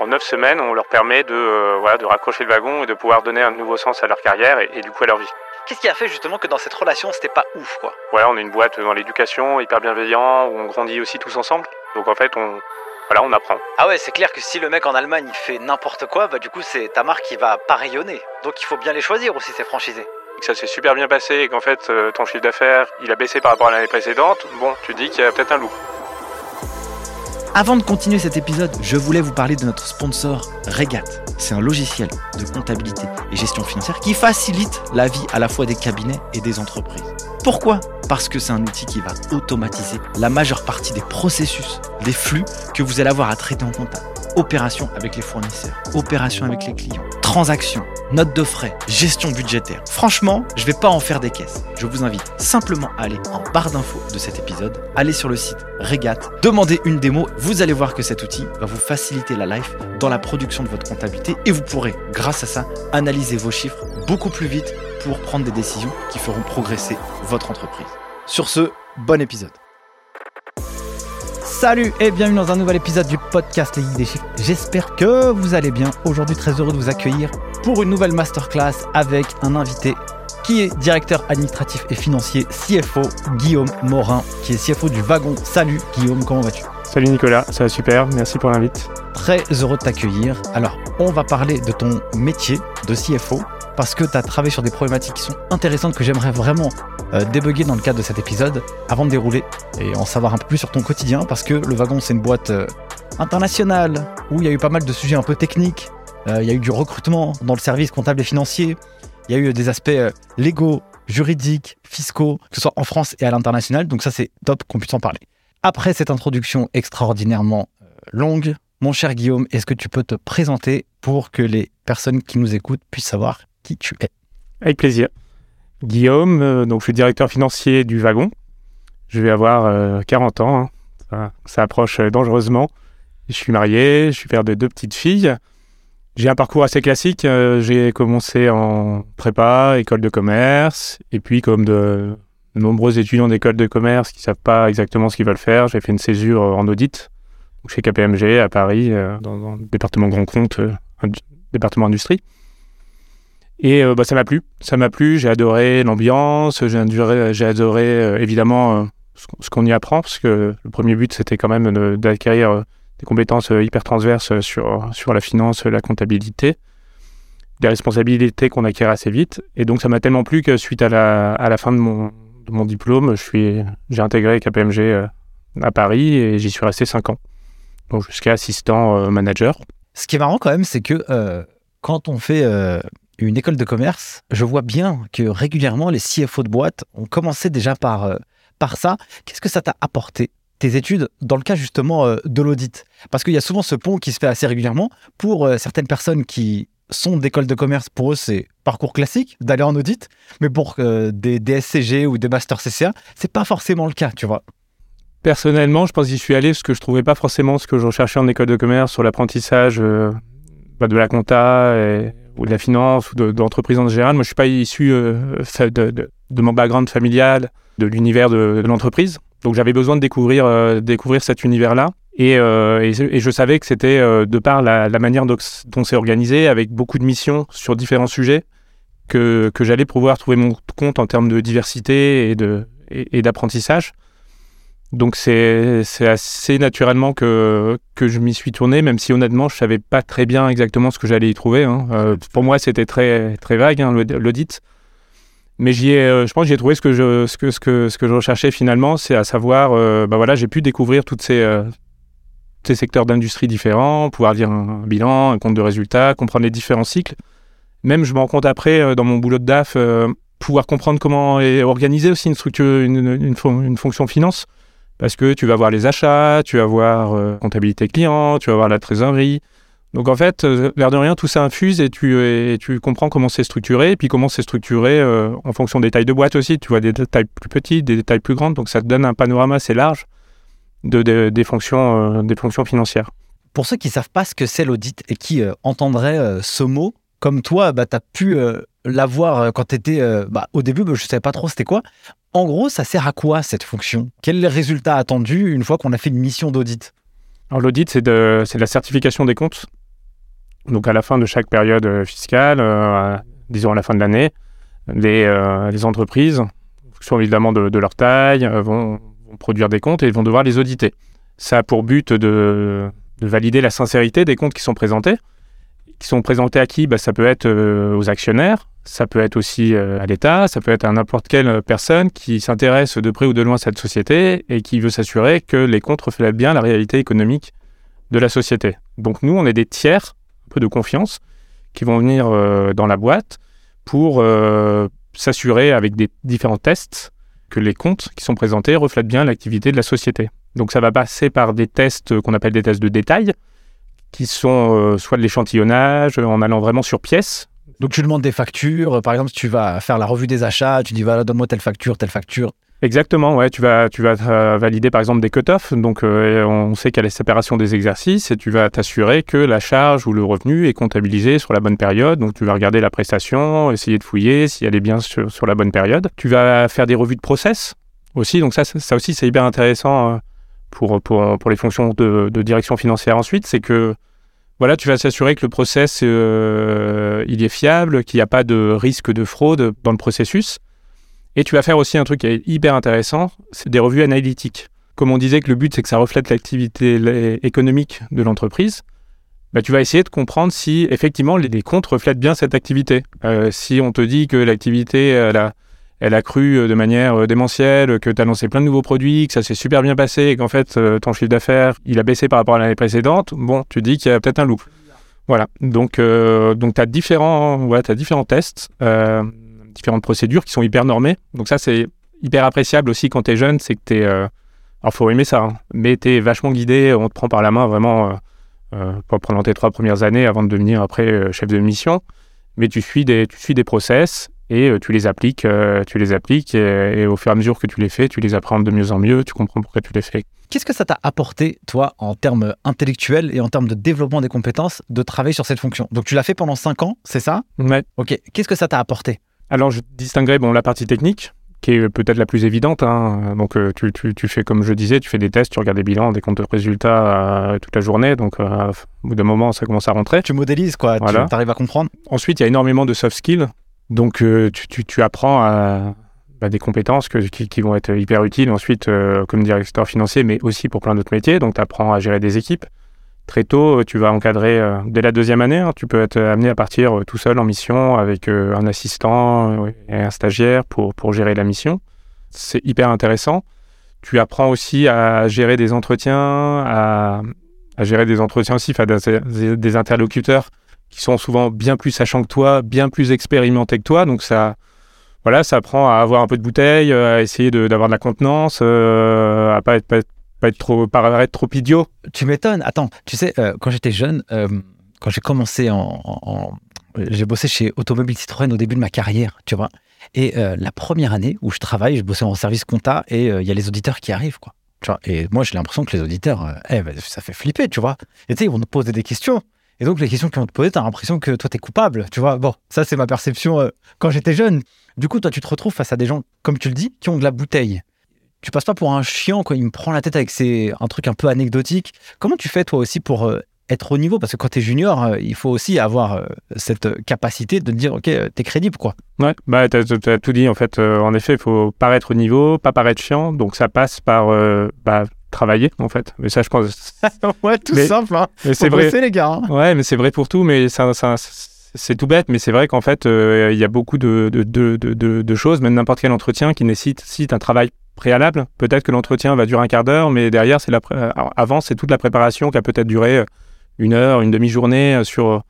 En neuf semaines, on leur permet de, euh, voilà, de raccrocher le wagon et de pouvoir donner un nouveau sens à leur carrière et, et du coup à leur vie. Qu'est-ce qui a fait justement que dans cette relation c'était pas ouf quoi? Voilà, on est une boîte dans l'éducation, hyper bienveillant, où on grandit aussi tous ensemble. Donc en fait, on, voilà, on apprend. Ah ouais, c'est clair que si le mec en Allemagne il fait n'importe quoi, bah du coup c'est ta marque qui va pas rayonner. Donc il faut bien les choisir aussi ces franchisés. Et que ça s'est super bien passé et qu'en fait euh, ton chiffre d'affaires il a baissé par rapport à l'année précédente, bon, tu dis qu'il y a peut-être un loup. Avant de continuer cet épisode, je voulais vous parler de notre sponsor Regat. C'est un logiciel de comptabilité et gestion financière qui facilite la vie à la fois des cabinets et des entreprises. Pourquoi? Parce que c'est un outil qui va automatiser la majeure partie des processus, des flux que vous allez avoir à traiter en comptable. Opérations avec les fournisseurs, opérations avec les clients, transactions, notes de frais, gestion budgétaire. Franchement, je vais pas en faire des caisses. Je vous invite simplement à aller en barre d'infos de cet épisode, aller sur le site Regat, demander une démo. Vous allez voir que cet outil va vous faciliter la life dans la production de votre comptabilité et vous pourrez, grâce à ça, analyser vos chiffres beaucoup plus vite pour prendre des décisions qui feront progresser votre entreprise. Sur ce, bon épisode. Salut et bienvenue dans un nouvel épisode du podcast Les des Chiffres. J'espère que vous allez bien. Aujourd'hui, très heureux de vous accueillir pour une nouvelle masterclass avec un invité qui est directeur administratif et financier CFO, Guillaume Morin, qui est CFO du Wagon. Salut Guillaume, comment vas-tu? Salut Nicolas, ça va super, merci pour l'invite. Très heureux de t'accueillir. Alors, on va parler de ton métier de CFO parce que tu as travaillé sur des problématiques qui sont intéressantes que j'aimerais vraiment euh, débugger dans le cadre de cet épisode avant de dérouler et en savoir un peu plus sur ton quotidien parce que le wagon c'est une boîte euh, internationale où il y a eu pas mal de sujets un peu techniques, euh, il y a eu du recrutement dans le service comptable et financier, il y a eu des aspects euh, légaux, juridiques, fiscaux, que ce soit en France et à l'international, donc ça c'est top qu'on puisse en parler. Après cette introduction extraordinairement euh, longue, mon cher Guillaume, est-ce que tu peux te présenter pour que les personnes qui nous écoutent puissent savoir qui tu es Avec plaisir. Guillaume, euh, donc je suis directeur financier du Wagon. Je vais avoir euh, 40 ans, hein. ça, ça approche euh, dangereusement. Je suis marié, je suis père de deux petites filles. J'ai un parcours assez classique. euh, J'ai commencé en prépa, école de commerce, et puis comme de, nombreux étudiants d'école de commerce qui savent pas exactement ce qu'ils veulent faire, j'ai fait une césure en audit chez KPMG à Paris, dans, dans le département grand compte, département industrie. Et euh, bah, ça m'a plu, ça m'a plu, j'ai adoré l'ambiance, j'ai adoré, j'ai adoré euh, évidemment euh, ce qu'on- y apprend, parce que le premier but c'était quand même d'acquérir des compétences hyper transverses sur, sur la finance, la comptabilité, des responsabilités qu'on acquiert assez vite. Et donc ça m'a tellement plu que suite à la, à la fin de mon, de mon diplôme, j'ai intégré KPMG à Paris et j'y suis resté 5 ans. Donc jusqu'à assistant manager. Ce qui est marrant quand même, c'est que quand on fait une école de commerce, je vois bien que régulièrement les CFO de boîte ont commencé déjà par, euh, par ça. Qu'est-ce que ça t'a apporté tes études dans le cas justement euh, de l'audit? Parce qu'il y a souvent ce pont qui se fait assez régulièrement pour euh, certaines personnes qui sont d'école de commerce, pour eux c'est parcours classique d'aller en audit, mais pour des DSCG ou des masters CCA, c'est pas forcément le cas, tu vois. Personnellement, je pense que j'y suis allé parce que je trouvais pas forcément ce que je recherchais en école de commerce sur l'apprentissage bah, de la compta et- ou de la finance ou de, l'entreprise en général. Moi, je suis pas issu euh, de, mon background familial, de l'univers de, l'entreprise. Donc, j'avais besoin de découvrir, euh, découvrir cet univers-là. Et, euh, et, je savais que c'était de par la, manière dont, c'est organisé, avec beaucoup de missions sur différents sujets, que, j'allais pouvoir trouver mon compte en termes de diversité et d'apprentissage. Donc c'est assez naturellement que, que je m'y suis tourné, même si honnêtement je savais pas très bien exactement ce que j'allais y trouver. hein. Euh, pour moi c'était très très vague hein, l'aud- l'audit, mais j'y ai, euh, je pense que j'y ai trouvé ce que je ce que ce que ce que je recherchais finalement, c'est à savoir, euh, bah voilà, j'ai pu découvrir toutes ces euh, ces secteurs d'industrie différents, pouvoir lire un, un bilan, un compte de résultats, comprendre les différents cycles. Même je me rends compte après dans mon boulot de DAF, pouvoir comprendre comment est organisée aussi une structure, une, une, une fon- une fonction finance parce que tu vas voir les achats, tu vas voir euh, comptabilité client, tu vas voir la trésorerie. Donc en fait, euh, l'air de rien, tout ça infuse et tu, comprends comment c'est structuré, et puis comment c'est structuré euh, en fonction des tailles de boîte aussi. Tu vois des tailles plus petites, des tailles plus grandes, donc ça te donne un panorama assez large euh, des fonctions financières. Pour ceux qui savent pas ce que c'est l'audit et qui entendraient ce mot, comme toi, bah, tu as pu l'avoir euh, quand tu étais au début, bah, je ne savais pas trop c'était quoi. En gros, ça sert à quoi cette fonction? Quel est le résultat attendu une fois qu'on a fait une mission d'audit? Alors l'audit, c'est de, la certification des comptes. Donc à la fin de chaque période euh, fiscale, euh, disons à la fin de l'année, les, euh, entreprises, en fonction évidemment de, leur taille, euh, vont, produire des comptes et vont devoir les auditer. Ça a pour but de valider la sincérité des comptes qui sont présentés. Sont présentés à qui bah, Ça peut être euh, aux actionnaires, ça peut être aussi euh, à l'État, ça peut être à n'importe quelle personne qui s'intéresse de près ou de loin à cette société et qui veut s'assurer que les comptes reflètent bien la réalité économique de la société. Donc nous, on est des tiers, un peu de confiance, qui vont venir euh, dans la boîte pour euh, s'assurer avec des différents tests que les comptes qui sont présentés reflètent bien l'activité de la société. Donc ça va passer par des tests qu'on appelle des tests de détail, qui sont euh, soit de l'échantillonnage, en allant vraiment sur pièce. Donc tu demandes des factures, par exemple si tu vas faire la revue des achats, tu dis voilà donne-moi telle facture, telle facture. Exactement, ouais, tu vas, tu vas euh, valider par exemple des cut-offs, donc euh, on sait qu'il y a la séparation des exercices et tu vas t'assurer que la charge ou le revenu est comptabilisé sur la bonne période, donc tu vas regarder la prestation, essayer de fouiller si elle est bien sur, sur la bonne période. Tu vas faire des revues de process aussi, donc ça, ça aussi c'est hyper intéressant euh, pour, pour, pour les fonctions de, direction financière ensuite, c'est que voilà, tu vas s'assurer que le process euh, il est fiable, qu'il n'y a pas de risque de fraude dans le processus. Et tu vas faire aussi un truc qui est hyper intéressant, c'est des revues analytiques. Comme on disait que le but c'est que ça reflète l'activité économique de l'entreprise, bah, tu vas essayer de comprendre si effectivement les, comptes reflètent bien cette activité. Euh, si on te dit que l'activité elle elle a cru de manière euh, démentielle, que tu as lancé plein de nouveaux produits, que ça s'est super bien passé et qu'en fait euh, ton chiffre d'affaires il a baissé par rapport à l'année précédente, bon, tu dis qu'il y a peut-être un loup. Voilà, donc, euh, donc tu as différents, différents tests, euh, différentes procédures qui sont hyper normées. Donc ça, c'est hyper appréciable aussi quand tu es jeune, c'est que tu es... alors, faut aimer ça, hein, mais tu es vachement guidé, on te prend par la main vraiment euh, euh, pendant tes trois premières années avant de devenir après euh, chef de mission. Mais tu suis des, tu suis des process et euh, tu les appliques, euh, tu les appliques et, et au fur et à mesure que tu les fais, tu les apprends de mieux en mieux, tu comprends pourquoi tu les fais. Qu'est-ce que ça t'a apporté, toi, en termes intellectuels et en termes de développement des compétences, de travailler sur cette fonction? Donc tu l'as fait pendant 5 ans, c'est ça? Ouais. Ok, qu'est-ce que ça t'a apporté? Alors, je distinguerais bon, la partie technique, qui est peut-être la plus évidente. hein. Donc, euh, tu, tu- tu fais, comme je disais, tu fais des tests, tu regardes des bilans, des comptes de résultats euh, toute la journée. Donc, euh, au bout d'un moment, ça commence à rentrer. Tu modélises, quoi, Voilà. tu arrives à comprendre Ensuite, il y a énormément de soft skills. Donc, euh, tu, apprends bah, des compétences qui, vont être hyper utiles ensuite euh, comme directeur financier, mais aussi pour plein d'autres métiers. Donc, tu apprends à gérer des équipes. Très tôt, euh, tu vas encadrer dès la deuxième année. hein, tu peux être amené à partir tout seul en mission avec un assistant et un stagiaire pour, pour gérer la mission. C'est hyper intéressant. Tu apprends aussi à gérer des entretiens, à, gérer des entretiens aussi, des interlocuteurs qui sont souvent bien plus sachants que toi, bien plus expérimentés que toi. Donc ça, voilà, ça apprend à avoir un peu de bouteille, euh, à essayer d'avoir de, la contenance, euh, à pas être, pas, être- trop, paraître trop idiot. Tu m'étonnes. Attends, tu sais, euh, quand j'étais jeune, quand j'ai commencé en. j'ai bossé chez Automobile Citroën au début de ma carrière, tu vois. Et la première année où je travaille, je bossais en service compta et il y a les auditeurs qui arrivent, quoi. Et moi, j'ai l'impression que les auditeurs, eh ben, ça fait flipper, tu vois. Et tu sais, ils vont nous poser des questions. Et donc, les questions vont te poser, t'as l'impression que toi, t'es coupable, tu vois. Bon, ça, c'est ma perception euh, quand j'étais jeune. Du coup, toi, tu te retrouves face à des gens, comme tu le dis, qui ont de la bouteille. Tu passes pas pour un chiant quand il me prend la tête avec ses, un truc un peu anecdotique. Comment tu fais, toi aussi, pour euh, être au niveau? Parce que quand tu es junior, euh, il faut aussi avoir cette capacité de dire, OK, t'es crédible, quoi. Ouais, bah t'as- t'as tout dit en fait. En effet, il faut paraître au niveau, pas paraître chiant. Donc ça passe par bah, travailler en fait. Mais ça, je pense. ouais, tout Mais- simple, hein. Mais c'est vrai. les gars. hein. Ouais, mais c'est vrai pour tout, mais c'est tout bête, mais c'est vrai qu'en fait, euh, il y a beaucoup de, de, de, de- choses, même n'importe quel entretien qui nécessite un travail préalable. Peut-être que l'entretien va durer un quart d'heure, mais derrière, c'est la pré- euh, alors, avant, c'est toute la préparation qui a peut-être duré euh, une heure, une demi-journée sur,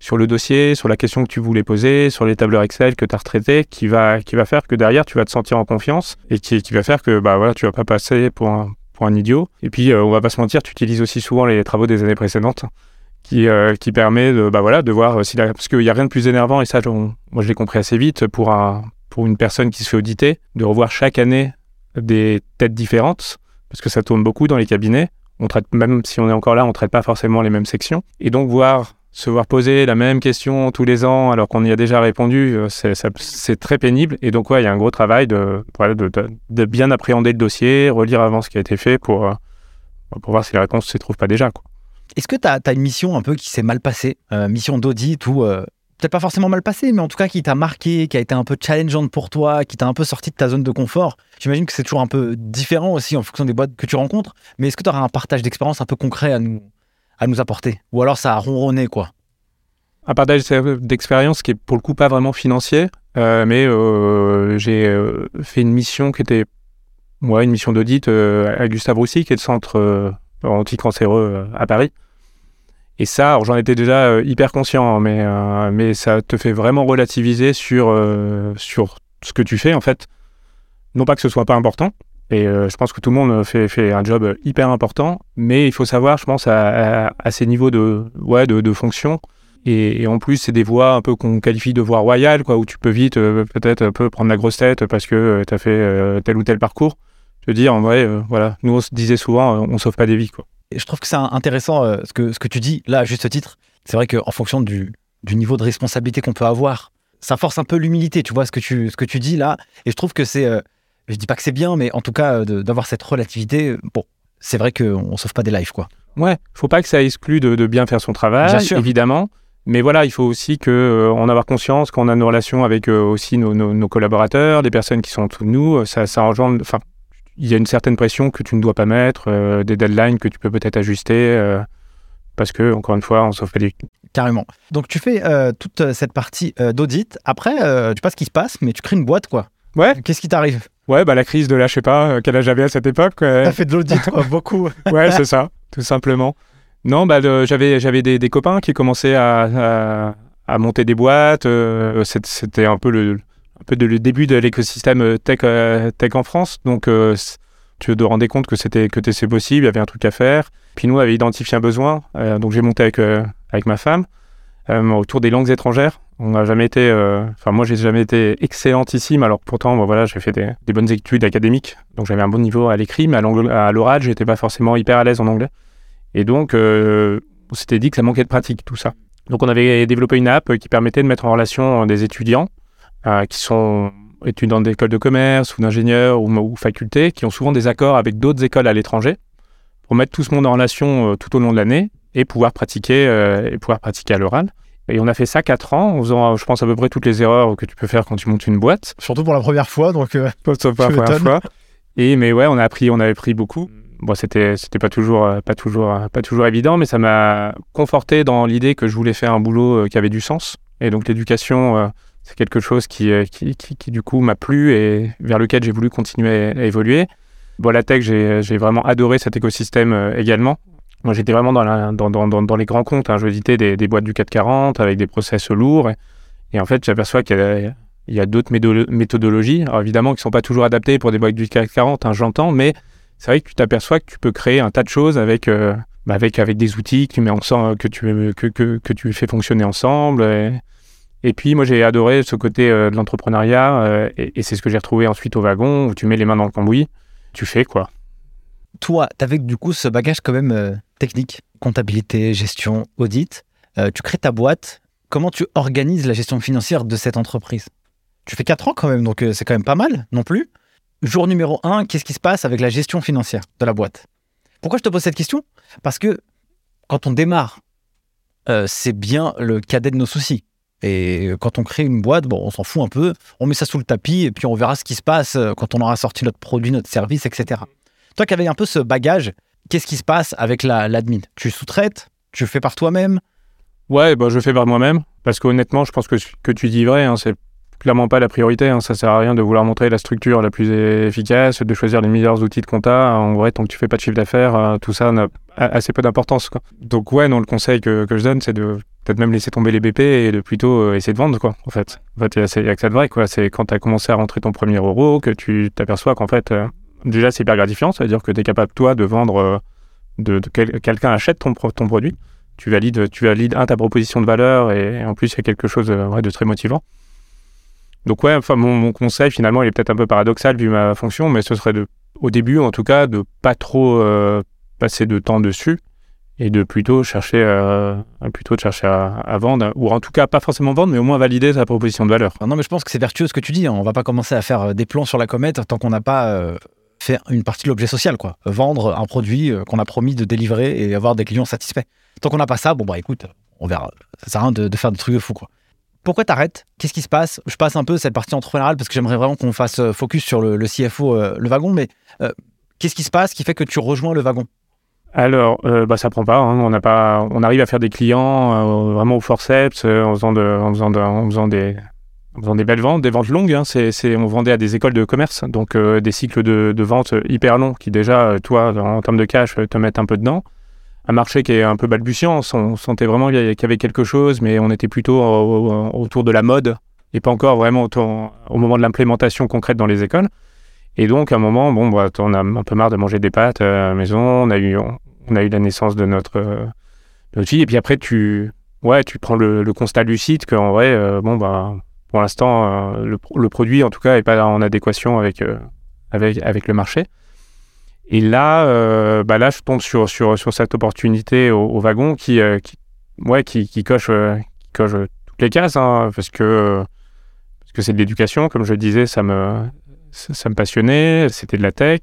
sur le dossier, sur la question que tu voulais poser, sur les tableurs Excel que tu as retraitées, qui va, qui va faire que derrière, tu vas te sentir en confiance et qui, qui va faire que bah, voilà, tu vas pas passer pour un, pour un idiot. Et puis, euh, on va pas se mentir, tu utilises aussi souvent les travaux des années précédentes qui, euh, qui permet de, bah voilà, de voir si la... Parce qu'il n'y a rien de plus énervant, et ça, moi je l'ai compris assez vite, pour, un, pour une personne qui se fait auditer, de revoir chaque année des têtes différentes, parce que ça tourne beaucoup dans les cabinets. On traite, même si on est encore là, on ne traite pas forcément les mêmes sections. Et donc, voir se voir poser la même question tous les ans alors qu'on y a déjà répondu, euh, c'est très pénible. Et donc, il y a un gros travail de, bien appréhender le dossier, relire avant ce qui a été fait pour, euh, pour voir si les réponses ne se trouvent pas déjà. Est-ce que tu as, une mission un peu qui s'est mal passée, euh, mission d'audit ou peut-être pas forcément mal passée, mais en tout cas qui t'a marqué, qui a été un peu challengeante pour toi, qui t'a un peu sorti de ta zone de confort? J'imagine que c'est toujours un peu différent aussi en fonction des boîtes que tu rencontres, mais est-ce que tu auras un partage d'expérience un peu concret à nous, à nous apporter Ou alors ça a ronronné quoi Un partage d'expérience qui est pour le coup pas vraiment financier, euh, mais j'ai fait une mission qui était ouais, une mission d'audit à Gustave Roussy, qui est le centre anticancéreux euh, à Paris. Et ça, j'en étais déjà euh, hyper conscient, hein, mais, euh, mais ça te fait vraiment relativiser sur, sur ce que tu fais, en fait. Non pas que ce soit pas important, et je pense que tout le monde fait, fait un job hyper important, mais il faut savoir, je pense, à, ces niveaux de, ouais, de, de fonction. Et, en plus, c'est des voies un peu qu'on qualifie de voies royales, quoi, où tu peux vite peut-être un peu prendre la grosse tête parce que tu as fait tel ou tel parcours de dire en vrai, euh, voilà, nous on se disait souvent, euh, on sauve pas des vies. Quoi. Et je trouve que c'est intéressant euh, ce, que, ce que tu dis là, à juste titre. C'est vrai qu'en fonction du, du niveau de responsabilité qu'on peut avoir, ça force un peu l'humilité, tu vois, ce que tu, ce que tu dis là. Et je trouve que c'est, je dis pas que c'est bien, mais en tout cas, d'avoir cette relativité, bon, c'est vrai qu'on sauve pas des lives, quoi. Ouais, faut pas que ça exclue de, de bien faire son travail, évidemment. Mais voilà, il faut aussi que en avoir conscience qu'on a nos relations avec aussi nos, nos, collaborateurs, les personnes qui sont autour de nous. Ça, ça engendre, enfin, il y a une certaine pression que tu ne dois pas mettre, euh, des deadlines que tu peux peut-être ajuster, euh, parce que, encore une fois, on sauve pas des... Carrément. Donc tu fais euh, toute cette partie d'audit. Après, tu passes ce qui se passe, mais tu crées une boîte, quoi. Ouais. Qu'est-ce qui t'arrive? Ouais, bah la crise de là, je sais pas, quel âge j'avais à cette époque. T'as fait de l'audit, beaucoup. ouais, c'est ça, tout simplement. Non, bah j'avais j'avais des, des, copains qui commençaient à, à, monter des boîtes. C'était un peu le, un peu de, le début de l'écosystème euh, tech, euh, tech en France. Donc, euh, tu te rendais compte que c'était que c'est possible, il y avait un truc à faire. Puis nous, on avait identifié un besoin. donc, j'ai monté avec, avec ma femme autour des langues étrangères. On n'a jamais été, enfin moi j'ai jamais été excellentissime. Alors pourtant, voilà, j'ai fait des, bonnes études académiques, donc j'avais un bon niveau à l'écrit, mais à l'oral, j'étais pas forcément hyper à l'aise en anglais. Et donc, on s'était dit que ça manquait de pratique tout ça. Donc on avait développé une app qui permettait de mettre en relation des étudiants euh, qui sont étudiants d'écoles de commerce ou d'ingénieurs ou, facultés, qui ont souvent des accords avec d'autres écoles à l'étranger pour mettre tout ce monde en relation euh, tout au long de l'année et pouvoir pratiquer euh, et pouvoir pratiquer à l'oral. Et on a fait ça quatre ans, en faisant, je pense, à peu près toutes les erreurs que tu peux faire quand tu montes une boîte. Surtout pour la première fois, donc. Euh, pour la première fois. Et mais ouais, on a appris, on avait pris beaucoup. Bon, c'était, c'était pas toujours, pas toujours, pas toujours évident, mais ça m'a conforté dans l'idée que je voulais faire un boulot qui avait du sens. Et donc l'éducation c'est quelque chose euh, qui, qui, qui, du coup m'a plu et vers lequel j'ai voulu continuer à, évoluer. Bon, la tech, j'ai vraiment adoré cet écosystème euh, également. Moi, j'étais vraiment dans, les grands comptes. Hein. Je visitais des, boîtes du 440 avec des process lourds. Et, en fait, j'aperçois qu'il y a, d'autres méthodologies, Alors, évidemment, qui ne sont pas toujours adaptées pour des boîtes du 440, hein, j'entends, mais c'est vrai que tu t'aperçois que tu peux créer un tas de choses avec, euh, bah, des outils que tu, fais fonctionner ensemble. Et, et puis, moi, j'ai adoré ce côté euh, de l'entrepreneuriat, euh, et, c'est ce que j'ai retrouvé ensuite au wagon, où tu mets les mains dans le cambouis, tu fais quoi. Toi, avais du coup ce bagage quand même euh, technique, comptabilité, gestion, audit. tu crées ta boîte. Comment tu organises la gestion financière de cette entreprise? Tu fais 4 ans quand même, donc c'est quand même pas mal non plus. Jour numéro 1, qu'est-ce qui se passe avec la gestion financière de la boîte? Pourquoi je te pose cette question? Parce que quand on démarre, c'est bien le cadet de nos soucis. Et quand on crée une boîte, on s'en fout un peu, on met ça sous le tapis et puis on verra ce qui se passe euh, quand on aura sorti notre produit, notre service, etc. Toi qui avais un peu ce bagage, qu'est-ce qui se passe avec l'admin? Tu sous-traites? Tu fais par toi-même? Ouais, bah, je fais par moi-même parce qu'honnêtement, je pense que ce que tu dis vrai, hein, c'est clairement pas la priorité. Hein. Ça sert à rien de vouloir montrer la structure la plus efficace, de choisir les meilleurs outils de compta. En vrai, tant que tu fais pas de chiffre d'affaires, euh, tout ça n'a assez peu d'importance. Donc ouais, non, le conseil que, que je donne, c'est de peut-être même laisser tomber les BP et de plutôt euh, essayer de vendre, quoi, en fait. En fait, il y a que ça de vrai, quoi. C'est quand tu as commencé à rentrer ton premier euro que tu t'aperçois qu'en fait, euh, déjà, c'est hyper gratifiant. Ça veut dire que tu es capable, toi, de vendre, de, quelqu'un achète ton, ton produit. Tu valides, tu valides, un, ta proposition de valeur et, en plus, il y a quelque chose de très motivant. Donc ouais, enfin mon, conseil finalement il est peut-être un peu paradoxal vu ma fonction, mais ce serait de, au début en tout cas de pas trop euh, passer de temps dessus et de plutôt chercher, euh, plutôt de chercher à, vendre ou en tout cas pas forcément vendre, mais au moins valider sa proposition de valeur. Non mais je pense que c'est vertueux ce que tu dis. Hein. On va pas commencer à faire euh, des plans sur la comète tant qu'on n'a pas une partie de l'objet social, quoi. Vendre un produit euh, qu'on a promis de délivrer et avoir des clients satisfaits. Tant qu'on n'a pas ça, bon, bah écoute, on verra. Ça sert à rien de, de faire des trucs de fou, quoi. Pourquoi t'arrêtes? Qu'est-ce qui se passe? Je passe un peu cette partie entrepreneuriale parce que j'aimerais vraiment qu'on fasse euh, focus sur le, CFO, euh, le wagon, mais qu'est-ce qui se passe qui fait que tu rejoins le wagon? Alors, euh, bah, ça prend pas. hein. On, n'a pas on arrive à faire des clients vraiment au forceps en, faisant de, en, faisant en faisant des en faisant des belles ventes, des ventes longues. hein. On vendait à des écoles de commerce, donc euh, des cycles de, de vente hyper longs qui déjà, euh, toi, en termes de cash, euh, te mettent un peu dedans. Un marché qui est un peu balbutiant. On, on sentait vraiment qu'il y avait quelque chose, mais on était plutôt au- au- autour de la mode et pas encore vraiment au moment de l'implémentation concrète dans les écoles. Et donc, à un moment, bon, bah, on a un peu marre de manger des pâtes à la maison. On a eu, on la naissance de notre, euh, fille. Et puis après, tu, ouais, tu prends le, constat lucide qu'en vrai, bon, bah, pour l'instant, euh, le, pro- le produit, en tout cas, n'est pas en adéquation avec, euh, avec, avec le marché. Et là, euh, bah là, je tombe sur, sur, sur cette opportunité au, wagon qui, qui, ouais, qui, qui coche, coche toutes les cases, hein, parce que parce que c'est de l'éducation, comme je le disais, ça me, ça me passionnait, c'était de la tech.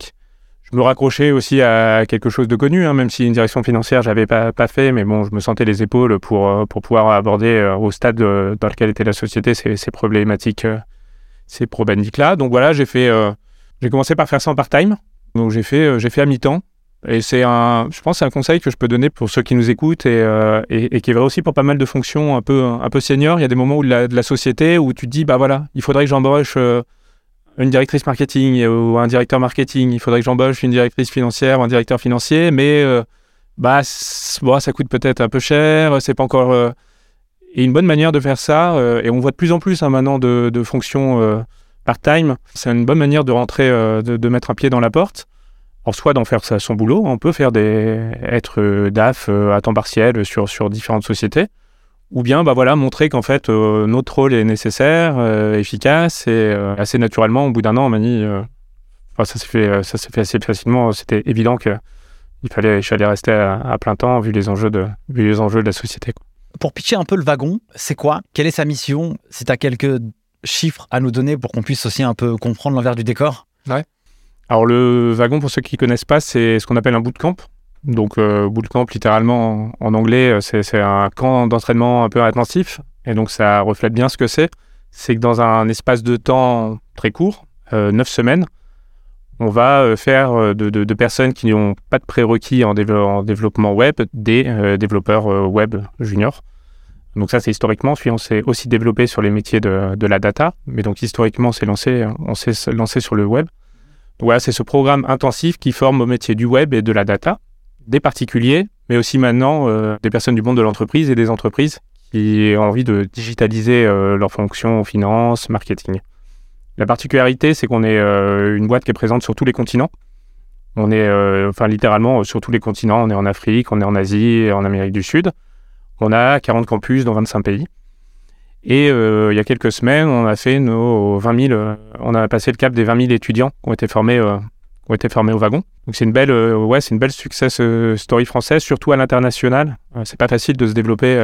Je me raccrochais aussi à quelque chose de connu, hein, même si une direction financière, j'avais pas, pas fait, mais bon, je me sentais les épaules pour, euh, pour pouvoir aborder euh, au stade euh, dans lequel était la société ces, ces problématiques, ces problématiques-là. Donc voilà, j'ai fait, j'ai commencé par faire ça en part-time. Donc j'ai fait, j'ai fait à mi-temps. Et c'est un, je pense, c'est un conseil que je peux donner pour ceux qui nous écoutent et, et, qui est vrai aussi pour pas mal de fonctions un peu, un peu seniors. Il y a des moments où la, de la société où tu te dis, bah voilà, il faudrait que j'embauche une directrice marketing ou un directeur marketing. Il faudrait que j'embauche une directrice financière ou un directeur financier, mais euh, bah, ça coûte peut-être un peu cher. C'est pas encore. euh, Et une bonne manière de faire ça, euh, et on voit de plus en plus hein, maintenant de, fonctions euh, part-time, c'est une bonne manière de rentrer, euh, de, mettre un pied dans la porte. Alors, soit d'en faire ça, son boulot, on peut faire des, être euh, DAF euh, à temps partiel sur, sur différentes sociétés, ou bien bah voilà, montrer qu'en fait euh, notre rôle est nécessaire, euh, efficace, et euh, assez naturellement, au bout d'un an, on m'a dit, euh, enfin, ça s'est fait, ça s'est fait assez facilement, c'était évident que il fallait, fallait rester à, à plein temps vu les enjeux de, vu les enjeux de la société. quoi. Pour pitcher un peu le wagon, c'est quoi? Quelle est sa mission? Si tu as quelques chiffres à nous donner pour qu'on puisse aussi un peu comprendre l'envers du décor? Alors le wagon, pour ceux qui connaissent pas, c'est ce qu'on appelle un bootcamp. Donc euh, bootcamp, littéralement en, anglais, euh, c'est un camp d'entraînement un peu intensif. Et donc ça reflète bien ce que c'est. C'est que dans un espace de temps très court, euh, 9 semaines, on va euh, faire euh, de, de- de personnes qui n'ont pas de prérequis en, développement web des euh, développeurs euh, web juniors. Donc ça, c'est historiquement. Puis on s'est aussi développé sur les métiers de, de la data. Mais donc historiquement, c'est lancé, on s'est lancé sur le web. Donc voilà, c'est ce programme intensif qui forme au métier du web et de la data, des particuliers, mais aussi maintenant euh, des personnes du monde de l'entreprise et des entreprises qui ont envie de digitaliser euh, leurs fonctions finance, marketing. La particularité, c'est qu'on est euh, une boîte qui est présente sur tous les continents. On est, enfin, littéralement sur tous les continents. On est en Afrique, on est en Asie en Amérique du Sud. On a 40 campus dans 25 pays. Et il y a quelques semaines, on a fait nos 20 000, euh, on a passé le cap des 20 000 étudiants qui ont été formés, ont été formés au wagon. Donc c'est une belle, euh, ouais, c'est une belle success euh, story française, surtout à l'international. Euh, c'est pas facile de se développer,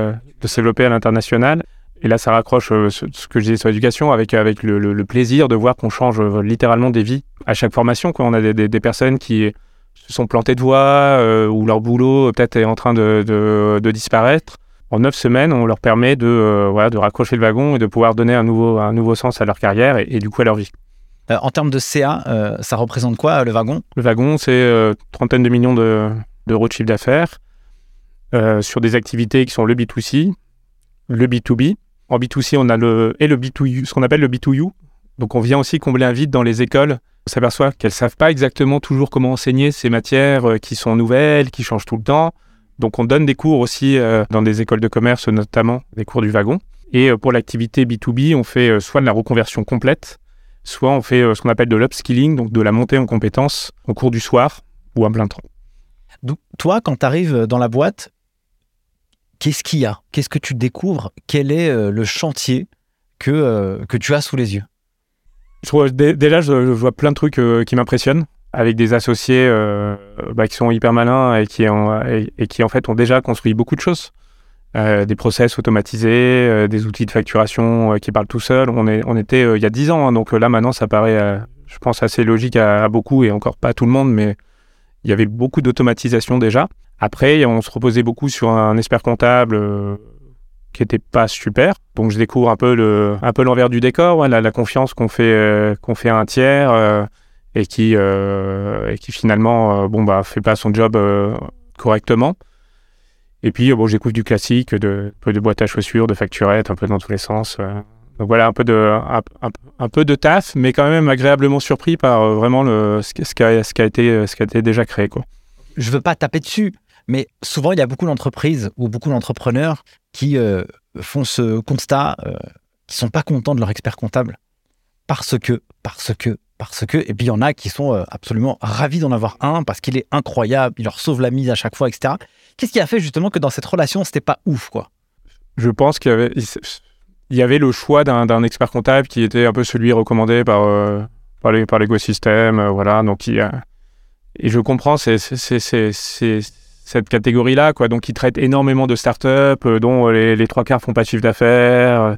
de se développer à l'international. Et là, ça raccroche ce, que je disais sur l'éducation avec avec le, le- le plaisir de voir qu'on change littéralement des vies à chaque formation. Quoi. On a des, des- personnes qui se sont plantées de voie ou leur boulot peut-être est en train de, de- de disparaître. En neuf semaines, on leur permet de, voilà, de raccrocher le wagon et de pouvoir donner un nouveau, un nouveau sens à leur carrière et du coup à leur vie. Euh, En termes de CA, euh, ça représente quoi le wagon? Le wagon, c'est euh, trentaine de millions de- d'euros de chiffre d'affaires euh, sur des activités qui sont le B2C, le B2B. En B2C, on a le, et le B2U, ce qu'on appelle le B2U. Donc, on vient aussi combler un vide dans les écoles. On s'aperçoit qu'elles ne savent pas exactement toujours comment enseigner ces matières euh, qui sont nouvelles, qui changent tout le temps. Donc, on donne des cours aussi euh, dans des écoles de commerce, notamment des cours du wagon. Et euh, pour l'activité B2B, on fait euh, soit de la reconversion complète, soit on fait euh, ce qu'on appelle de l'upskilling, donc de la montée en compétences au cours du soir ou à plein temps. Donc, toi, quand tu arrives dans la boîte, qu'est-ce qu'il y a? Qu'est-ce que tu découvres? Quel est euh, le chantier que, euh, que tu as sous les yeux? Je trouve- dé- déjà, je, vois plein de trucs euh, qui m'impressionnent avec des associés euh, bah, qui sont hyper malins et qui, ont, et, et qui en fait ont déjà construit beaucoup de choses. Euh, des process automatisés, euh, des outils de facturation euh, qui parlent tout seuls. On, était il y a 10 ans, hein, donc là maintenant ça paraît, je pense, assez logique à, beaucoup et encore pas à tout le monde, mais il y avait beaucoup d'automatisation déjà. Après, on se reposait beaucoup sur un expert comptable qui était pas super. Donc, je découvre un peu le, l'envers du décor, la, confiance qu'on fait, qu'on fait à un tiers et qui, et qui finalement, bon bah, fait pas son job correctement. Et puis, bon, j'écoute du classique, de, un peu de boîte à chaussures, de facturettes, un peu dans tous les sens. Donc voilà, un peu de, un, peu de taf, mais quand même agréablement surpris par euh, vraiment le, ce, qui a, ce, qui a été, ce qui a été déjà créé. Quoi. Je veux pas taper dessus, mais souvent il y a beaucoup d'entreprises ou beaucoup d'entrepreneurs qui euh, font ce constat, euh, qui sont pas contents de leur expert comptable parce que, parce que, parce que, et puis il y en a qui sont absolument ravis d'en avoir un parce qu'il est incroyable, il leur sauve la mise à chaque fois, etc. Qu'est-ce qui a fait justement que dans cette relation c'était pas ouf, quoi? Je pense qu'il y avait le choix d'un expert comptable qui était un peu celui recommandé par, euh, par l'écosystème. Euh, voilà, donc il, et je comprends cette catégorie-là, quoi. Donc, ils traitent énormément de startups euh, dont les, les, trois quarts font pas de chiffre d'affaires,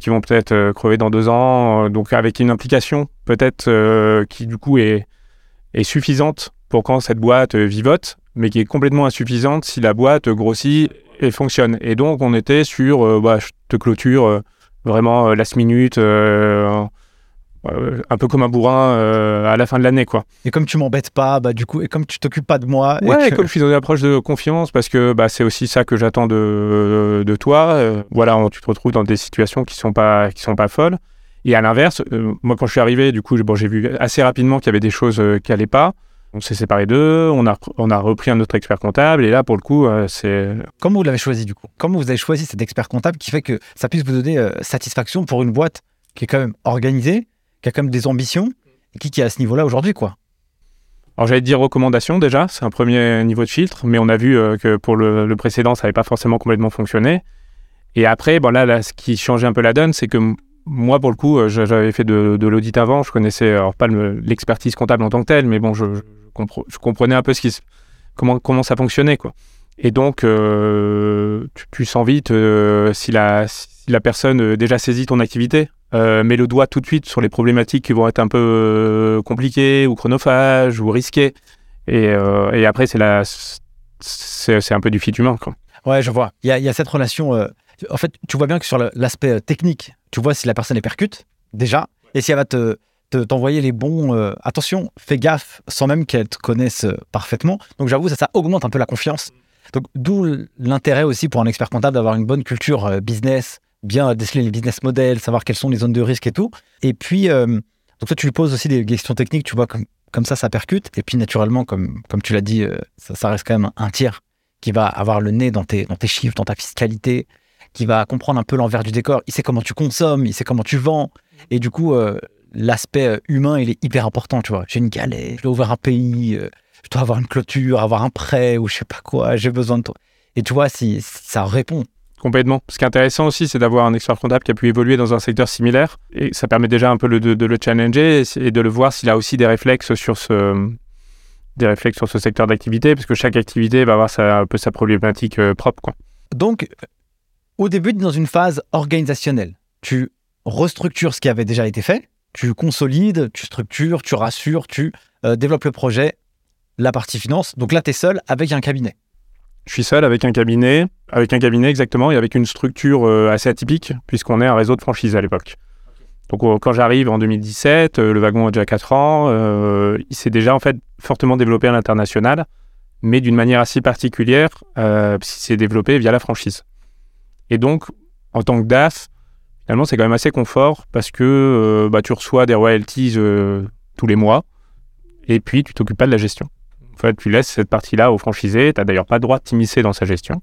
qui vont peut-être crever dans deux ans. donc, avec une implication peut-être qui, du coup, est, est suffisante pour quand cette boîte vivote, mais qui est complètement insuffisante si la boîte grossit et fonctionne. Et donc, on était sur, bah, je te clôture vraiment euh, last minute, euh, euh, un peu comme un bourrin à la fin de l'année, quoi. Et comme tu m'embêtes pas, bah du coup, et comme tu t'occupes pas de moi. Ouais, et comme je suis dans une approche de confiance, parce que bah, c'est aussi ça que j'attends de, de toi. voilà, tu te retrouves dans des situations qui sont pas qui sont pas folles. Et à l'inverse, moi quand je suis arrivé, du coup, bon, j'ai vu assez rapidement qu'il y avait des choses qui allaient pas. On s'est séparés d'eux, on a, on a repris un autre expert comptable, et là, pour le coup, euh, c'est... Comment vous l'avez choisi, du coup? Comment vous avez choisi cet expert comptable qui fait que ça puisse vous donner euh, satisfaction pour une boîte qui est quand même organisée, qui a quand même des ambitions, et qui, qui est à ce niveau-là aujourd'hui, quoi? Alors j'allais dire recommandation déjà, c'est un premier niveau de filtre, mais on a vu euh, que pour le, précédent, ça n'avait pas forcément complètement fonctionné. Et après, bon là, là, ce qui changeait un peu la donne, c'est que moi, pour le coup, j'avais fait de, l'audit avant, je connaissais alors pas l'expertise comptable en tant que telle, mais bon, je, comprenais un peu comment, comment ça fonctionnait. Quoi. Et donc, euh, tu, sens vite euh, si, la, personne euh, déjà saisit ton activité, met le doigt tout de suite sur les problématiques qui vont être un peu compliquées ou chronophages ou risquées. Et, après, c'est, un peu du fit humain. Quoi. Ouais, je vois. Il y a, cette relation. En fait, tu vois bien que sur l'aspect technique, tu vois si la personne est percute, déjà, et si elle va te t'envoyer les bons. Euh, attention, fais gaffe, sans même qu'elle te connaisse euh, parfaitement. Donc j'avoue, ça, ça augmente un peu la confiance. Donc d'où l'intérêt aussi pour un expert comptable d'avoir une bonne culture euh, business, bien déceler les business models, savoir quelles sont les zones de risque et tout. Et puis, donc toi, tu lui poses aussi des questions techniques, tu vois, comme, ça, ça percute. Et puis naturellement, comme, comme tu l'as dit, ça, ça, reste quand même un tiers qui va avoir le nez dans tes, dans tes chiffres, dans ta fiscalité, qui va comprendre un peu l'envers du décor. Il sait comment tu consommes, il sait comment tu vends. Et du coup, l'aspect euh, humain, il est hyper important, tu vois. J'ai une galère, je dois ouvrir un pays, euh, je dois avoir une clôture, avoir un prêt ou je sais pas quoi, j'ai besoin de toi. Et tu vois, si, ça répond. Complètement. Ce qui est intéressant aussi, c'est d'avoir un expert comptable qui a pu évoluer dans un secteur similaire. Et ça permet déjà un peu de, le challenger et, de le voir s'il a aussi des réflexes sur ce, des réflexes sur ce secteur d'activité, parce que chaque activité va avoir sa, un peu sa problématique euh, propre. Quoi. Donc, au début, dans une phase organisationnelle, tu restructures ce qui avait déjà été fait, tu consolides, tu structures, tu rassures, tu euh, développes le projet, la partie finance. Donc là, tu es seul avec un cabinet. Je suis seul avec un cabinet, avec un cabinet exactement, et avec une structure euh, assez atypique, puisqu'on est un réseau de franchise à l'époque. Donc euh, quand j'arrive en 2017, le wagon a déjà 4 ans, il s'est déjà en fait fortement développé à l'international, mais d'une manière assez particulière, il s'est développé via la franchise. Et donc, en tant que DAF, finalement, c'est quand même assez confort parce que euh, bah, tu reçois des royalties euh, tous les mois et puis tu t'occupes pas de la gestion. En fait, tu laisses cette partie-là au franchisé. Tu n'as d'ailleurs pas le droit de t'immiscer dans sa gestion.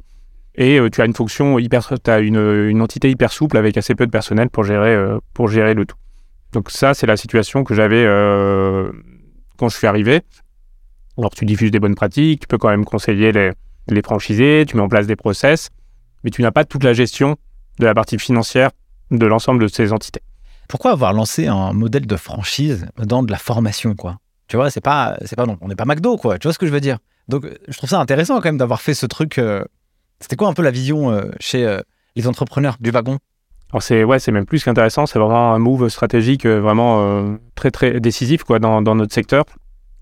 Et euh, tu as une fonction hyper, tu as une, une, entité hyper souple avec assez peu de personnel pour gérer, pour gérer le tout. Donc ça, c'est la situation que j'avais quand je suis arrivé. Alors tu diffuses des bonnes pratiques, tu peux quand même conseiller les, les franchisés, tu mets en place des process, mais tu n'as pas toute la gestion de la partie financière de l'ensemble de ces entités. Pourquoi avoir lancé un modèle de franchise dans de la formation, quoi? Tu vois, c'est pas, c'est pas non, on n'est pas McDo, quoi. Tu vois ce que je veux dire? Donc, je trouve ça intéressant quand même d'avoir fait ce truc. Euh, c'était quoi un peu la vision euh, chez euh, les entrepreneurs du wagon? Alors c'est ouais, c'est même plus qu'intéressant, c'est vraiment un move stratégique vraiment très très décisif quoi dans, dans notre secteur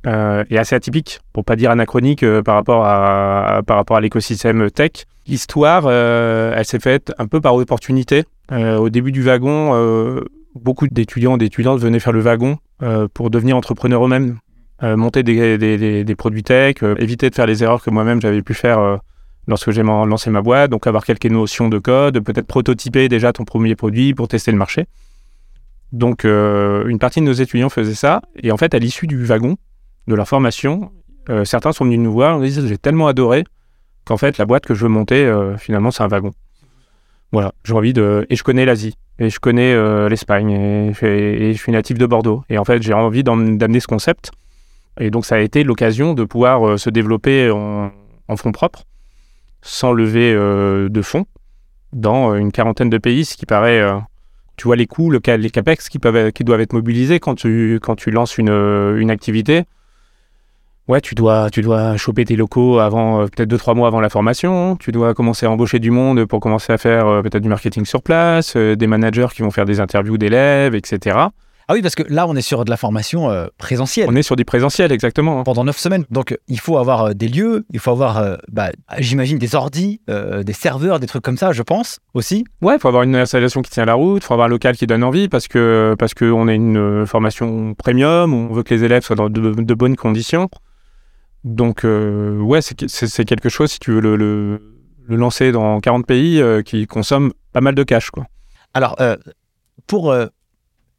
euh, et assez atypique, pour pas dire anachronique euh, par rapport à, par rapport à l'écosystème tech. L'histoire, euh, elle s'est faite un peu par opportunité. Euh, au début du wagon, beaucoup d'étudiants et d'étudiantes venaient faire le wagon pour devenir entrepreneurs eux-mêmes, monter des, des, des, produits tech, éviter de faire les erreurs que moi-même j'avais pu faire lorsque j'ai lancé ma boîte, donc avoir quelques notions de code, peut-être prototyper déjà ton premier produit pour tester le marché. Donc une partie de nos étudiants faisait ça, et en fait à l'issue du wagon, de leur formation, euh, certains sont venus nous voir, on disent j'ai tellement adoré qu'en fait la boîte que je veux monter, euh, finalement c'est un wagon. Voilà, j'ai envie de... Et je connais l'Asie, et je connais euh, l'Espagne, et, je- suis natif de Bordeaux. Et en fait j'ai envie d'amener ce concept. Et donc ça a été l'occasion de pouvoir se développer en, fonds propres, sans lever de fonds, dans une quarantaine de pays, ce qui paraît... tu vois les coûts, les capex qui, doivent être mobilisés quand tu, lances une activité. Ouais, tu dois, tu dois choper tes locaux avant, euh, peut-être deux, trois mois avant la formation. Tu dois commencer à embaucher du monde pour commencer à faire euh, peut-être du marketing sur place, euh, des managers qui vont faire des interviews d'élèves, etc. Ah oui, parce que là, on est sur de la formation présentielle. On est sur du présentiel, exactement. pendant neuf semaines. Donc, il faut avoir des lieux, il faut avoir, bah, j'imagine, des ordis, des serveurs, des trucs comme ça, je pense, aussi. Ouais, il faut avoir une installation qui tient la route, il faut avoir un local qui donne envie parce que parce que on est une formation premium, on veut que les élèves soient dans de, de bonnes conditions. Donc euh, ouais, c'est quelque chose si tu veux le, le, le lancer dans 40 pays euh, qui consomment pas mal de cash quoi. Alors, euh, pour euh,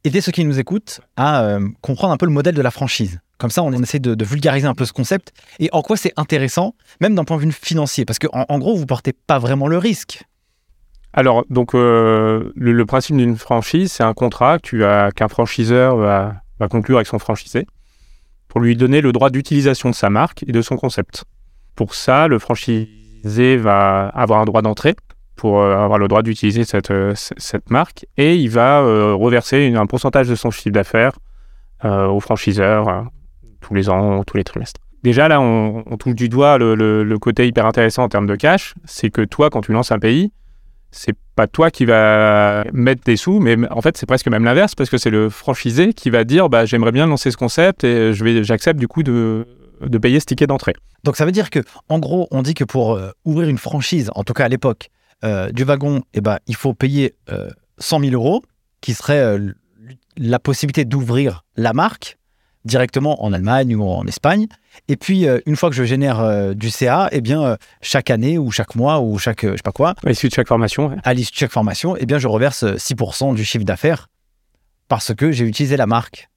aider ceux qui nous écoutent à comprendre un peu le modèle de la franchise. Comme ça, on essaie de, de vulgariser un peu ce concept et en quoi c'est intéressant, même d'un point de vue financier? Parce qu'en en, gros, vous portez pas vraiment le risque. Alors donc le, le principe d'une franchise, c'est un contrat qu'un franchiseur va, va conclure avec son franchisé pour lui donner le droit d'utilisation de sa marque et de son concept. Pour ça, le franchisé va avoir un droit d'entrée pour euh, avoir le droit d'utiliser cette, euh, cette marque et il va euh, reverser un pourcentage de son chiffre d'affaires euh, au franchiseur euh, tous les ans ou tous les trimestres. Déjà là, on, touche du doigt le côté hyper intéressant en termes de cash, c'est que toi, quand tu lances un pays, c'est pas toi qui va mettre des sous, mais en fait c'est presque même l'inverse parce que c'est le franchisé qui va dire bah j'aimerais bien lancer ce concept et je j'accepte du coup de, payer ce ticket d'entrée. Donc, ça veut dire que, en gros, on dit que pour euh, ouvrir une franchise, en tout cas à l'époque, euh, du wagon, eh ben, il faut payer euh, 100 000 euros, qui serait euh, la possibilité d'ouvrir la marque directement en Allemagne ou en Espagne. Et puis, euh, une fois que je génère euh, du CA, eh bien, euh, chaque année ou chaque mois ou chaque, je sais pas quoi, À l'issue de chaque formation. ouais. à l'issue de chaque formation, eh bien, je reverse euh, 6% du chiffre d'affaires parce que j'ai utilisé la marque.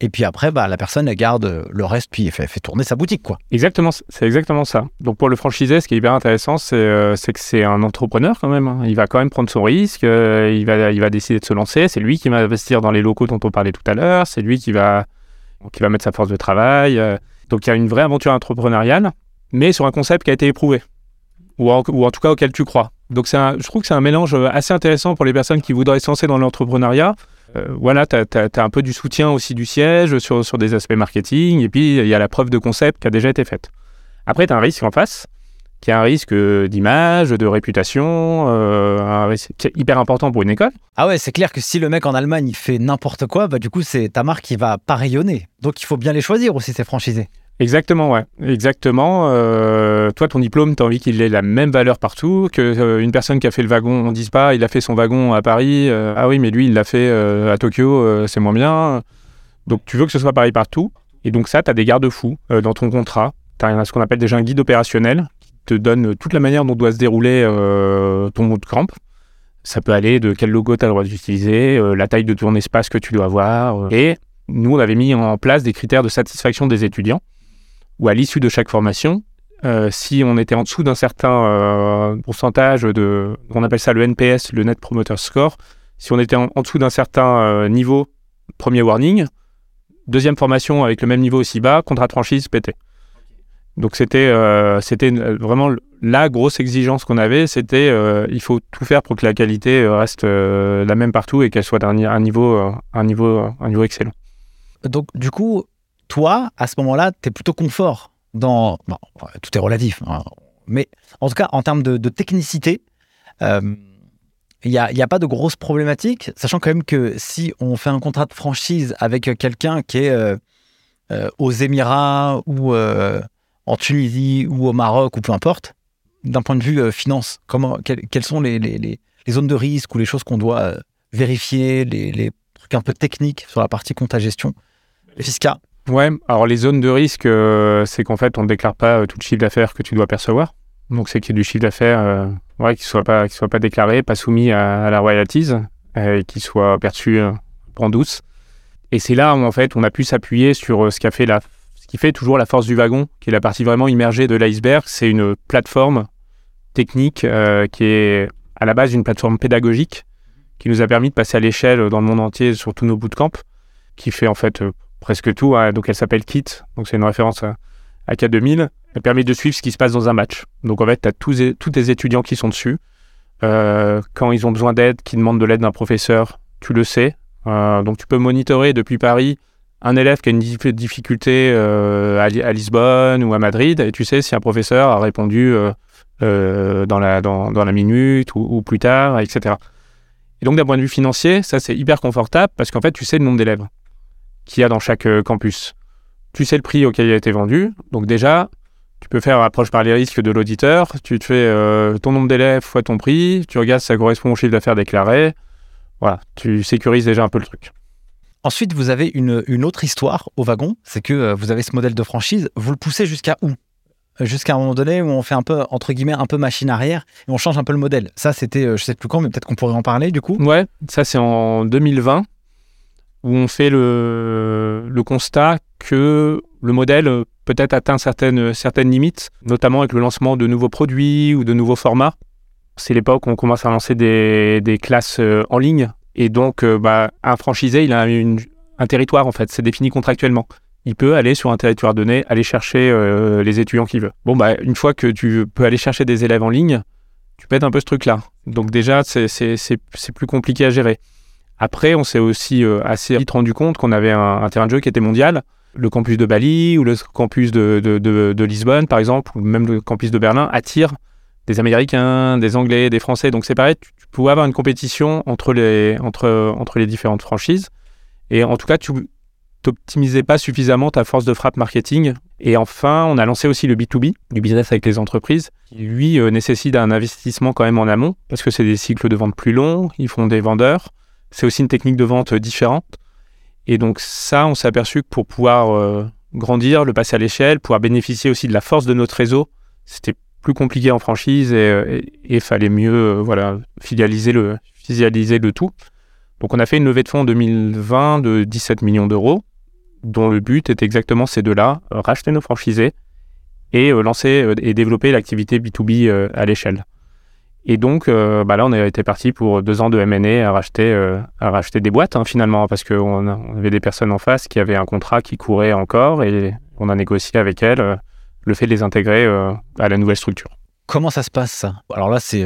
Et puis après, bah, la personne elle garde le reste, puis elle fait, fait tourner sa boutique, quoi. Exactement, c'est exactement ça. Donc pour le franchisé, ce qui est hyper intéressant, c'est euh, que c'est un entrepreneur quand même. hein. Il va quand même prendre son risque, euh, il, va, il va décider de se lancer. C'est lui qui va investir dans les locaux dont on parlait tout à l'heure. C'est lui qui va, qui va mettre sa force de travail. euh. Donc il y a une vraie aventure entrepreneuriale, mais sur un concept qui a été éprouvé, ou en, ou en tout cas auquel tu crois. Donc je trouve que c'est un mélange assez intéressant pour les personnes qui voudraient se lancer dans l'entrepreneuriat. Euh, voilà, tu as, un peu du soutien aussi du siège sur, sur des aspects marketing, et puis il y a la preuve de concept qui a déjà été faite. Après, tu as un risque en face, qui est un risque euh, d'image, de réputation, euh, un risque qui est hyper important pour une école. Ah ouais, c'est clair que si le mec en Allemagne il fait n'importe quoi, bah du coup c'est ta marque qui va pas rayonner. Donc il faut bien les choisir aussi ces franchisés. Exactement, ouais. Exactement. Euh, toi, ton diplôme, tu as envie qu'il ait la même valeur partout, que euh, une personne qui a fait le wagon, on dise pas, il a fait son wagon à Paris, euh, ah oui, mais lui, il l'a fait euh, à Tokyo, euh, c'est moins bien. Donc, tu veux que ce soit pareil partout. Et donc, ça, tu as des garde-fous euh, dans ton contrat. Tu as ce qu'on appelle déjà un guide opérationnel te donne toute la manière dont doit se dérouler euh, ton mot de camp. Ça peut aller de quel logo tu as le droit d'utiliser, euh, la taille de ton espace que tu dois avoir. euh. Et nous, on avait mis en place des critères de satisfaction des étudiants où à l'issue de chaque formation, si on était en dessous d'un certain pourcentage de, on appelle ça le NPS, le Net Promoter Score, si on était en, dessous d'un certain niveau, premier warning, deuxième formation avec le même niveau aussi bas, contrat de franchise pété. Donc c'était euh, euh, vraiment la grosse exigence qu'on avait, c'était euh, il faut tout faire pour que la qualité reste la même partout et qu'elle soit d'un un niveau un niveau un niveau excellent. Donc du coup, toi à ce moment-là, tu es plutôt confort dans tout est relatif, hein. mais en tout cas en termes de, technicité, il n'y a, a pas de grosses problématiques, sachant quand même que si on fait un contrat de franchise avec quelqu'un qui est aux Émirats ou en Tunisie ou au Maroc ou peu importe, d'un point de vue finance, comment, quelles sont les, les, les, zones de risque ou les choses qu'on doit vérifier, les, trucs un peu techniques sur la partie compte à gestion, fiscal Ouais, alors les zones de risque, c'est qu'en fait, on ne déclare pas tout le chiffre d'affaires que tu dois percevoir. Donc, c'est qu'il y ait du chiffre d'affaires ouais, qui ne soit, pas, soit pas déclaré, pas soumis à, la royalties, euh, et qui soit perçu euh, en douce. Et c'est là où, en fait, on a pu s'appuyer sur euh, ce, qui a fait la, qui fait toujours la force du wagon, qui est la partie vraiment immergée de l'iceberg. C'est une plateforme technique qui est à la base une plateforme pédagogique qui nous a permis de passer à l'échelle dans le monde entier sur tous nos bootcamps, qui fait en fait presque tout. Hein. Donc elle s'appelle KIT, donc c'est une référence à, à K2000. Elle permet de suivre ce qui se passe dans un match. Donc en fait, tu as tous, tous tes étudiants qui sont dessus. Euh, quand ils ont besoin d'aide, qui demandent de l'aide d'un professeur, tu le sais. Euh, donc tu peux monitorer depuis Paris un élève qui a une difficulté euh, à, Lisbonne ou à Madrid, et tu sais si un professeur a répondu dans, la, dans, la minute ou, plus tard, etc. Et donc d'un point de vue financier, ça c'est hyper confortable parce qu'en fait tu sais le nombre d'élèves qu'il y a dans chaque campus. Tu sais le prix auquel il a été vendu, donc déjà tu peux faire approche par les risques de l'auditeur. Tu te fais euh, ton nombre d'élèves fois ton prix. Tu regardes si ça correspond au chiffre d'affaires déclaré. Voilà, tu sécurises déjà un peu le truc. Ensuite, vous avez une, autre histoire au wagon. C'est que euh, vous avez ce modèle de franchise. Vous le poussez jusqu'à où? Jusqu'à un moment donné où on fait un peu, entre guillemets, un peu machine arrière et on change un peu le modèle. Ça, c'était, euh, je sais plus quand, mais peut-être qu'on pourrait en parler du coup. Ouais, ça c'est en 2020 où on fait le, le constat que le modèle peut-être atteint certaines, certaines limites, notamment avec le lancement de nouveaux produits ou de nouveaux formats. C'est l'époque où on commence à lancer des, des classes euh, en ligne. Et donc, euh, bah, un franchisé, il a un territoire, en fait. C'est défini contractuellement. Il peut aller sur un territoire donné, aller chercher euh, les étudiants qu'il veut. Bon, bah, une fois que tu peux aller chercher des élèves en ligne, tu pètes un peu ce truc-là. Donc déjà, c'est plus compliqué à gérer. Après, on s'est aussi assez vite rendu compte qu'on avait un, un, terrain de jeu qui était mondial le campus de Bali ou le campus de, de, Lisbonne, par exemple, ou même le campus de Berlin, attire des Américains, des Anglais, des Français. Donc c'est pareil, tu, pouvais avoir une compétition entre les, entre, entre les différentes franchises. Et en tout cas, tu n'optimisais pas suffisamment ta force de frappe marketing. Et enfin, on a lancé aussi le B2B, du business avec les entreprises, qui lui euh, nécessite un investissement quand même en amont, parce que c'est des cycles de vente plus longs, ils font des vendeurs. C'est aussi une technique de vente différente. Et donc ça, on s'est aperçu que pour pouvoir euh, grandir, le passer à l'échelle, pouvoir bénéficier aussi de la force de notre réseau, c'était plus compliqué en franchise et il fallait mieux euh, voilà, fidéliser le, fidéliser le tout. Donc on a fait une levée de fonds en 2020 de 17 millions d'euros, dont le but est exactement ces deux-là, euh, racheter nos franchisés et lancer et développer l'activité B2B à l'échelle. Et donc, euh, bah là, on été parti pour deux ans de M&A à racheter, euh, à racheter des boîtes hein, finalement, parce qu'on on avait des personnes en face qui avaient un contrat qui courait encore et on a négocié avec elles euh, le fait de les intégrer à la nouvelle structure. Comment ça se passe ça? Alors là, c'est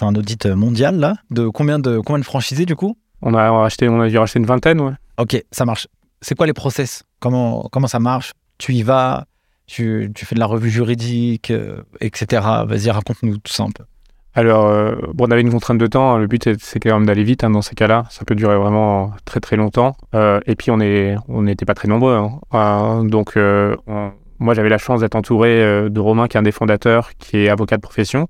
un audit mondial là. De combien de combien de franchisés du coup? On a racheté, on a dû racheter une vingtaine, ouais. Ok, ça marche. C'est quoi les process? Comment comment ça marche? Tu y vas tu, tu, fais de la revue juridique, etc. Vas-y, raconte-nous tout ça un peu. Alors, euh, bon, on avait une contrainte de temps. Hein. Le but, c'est quand même d'aller vite hein, dans ces cas-là. Ça peut durer vraiment très très longtemps. Euh, et puis, on est, on n'était pas très nombreux. Hein. donc, euh, moi, j'avais la chance d'être entouré de Romain, qui est un des fondateurs, qui est avocat de profession,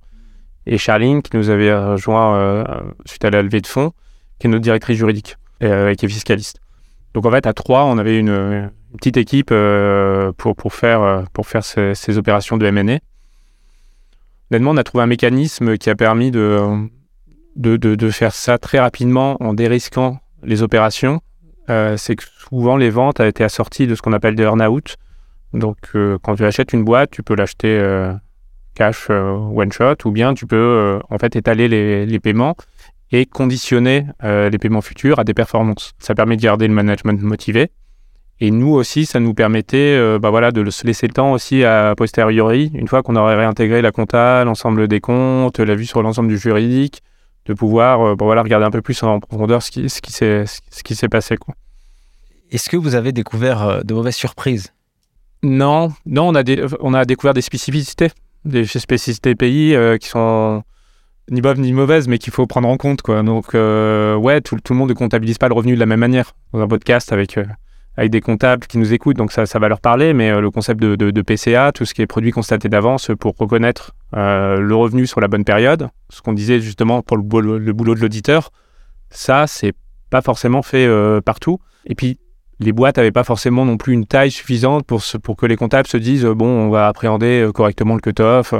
et Charline, qui nous avait rejoint suite à la levée de fonds, qui est notre directrice juridique et qui est fiscaliste. Donc, en fait, à trois, on avait une, petite équipe pour, pour faire, pour faire ces, opérations de M&A honnêtement, on a trouvé un mécanisme qui a permis de, de, faire ça très rapidement en dérisquant les opérations. Euh, c'est que souvent les ventes ont été assorties de ce qu'on appelle des earn-out. Donc, euh, quand tu achètes une boîte, tu peux l'acheter euh, cash one shot ou bien tu peux en fait étaler les, paiements et conditionner les paiements futurs à des performances. Ça permet de garder le management motivé et nous aussi, ça nous permettait euh, bah voilà, de se laisser le temps aussi à posteriori, une fois qu'on aurait réintégré la compta, l'ensemble des comptes, la vue sur l'ensemble du juridique, de pouvoir euh, bah voilà, regarder un peu plus en profondeur ce qui, s'est passé. Est-ce que vous avez découvert euh, de mauvaises surprises? Non, non on, a on a découvert des spécificités, des spécificités pays qui sont ni bonne ni mauvaise, mais qu'il faut prendre en compte. Quoi. Donc, euh, ouais, tout, le monde ne comptabilise pas le revenu de la même manière. Dans un podcast avec, euh, avec des comptables qui nous écoutent, donc ça, ça va leur parler, mais euh, le concept de, de, de, PCA, tout ce qui est produit constaté d'avance pour reconnaître le revenu sur la bonne période, ce qu'on disait justement pour le, boulot, le boulot de l'auditeur, ça, c'est pas forcément fait partout. Et puis, les boîtes n'avaient pas forcément non plus une taille suffisante pour, que les comptables se disent bon, on va appréhender correctement le cut-off.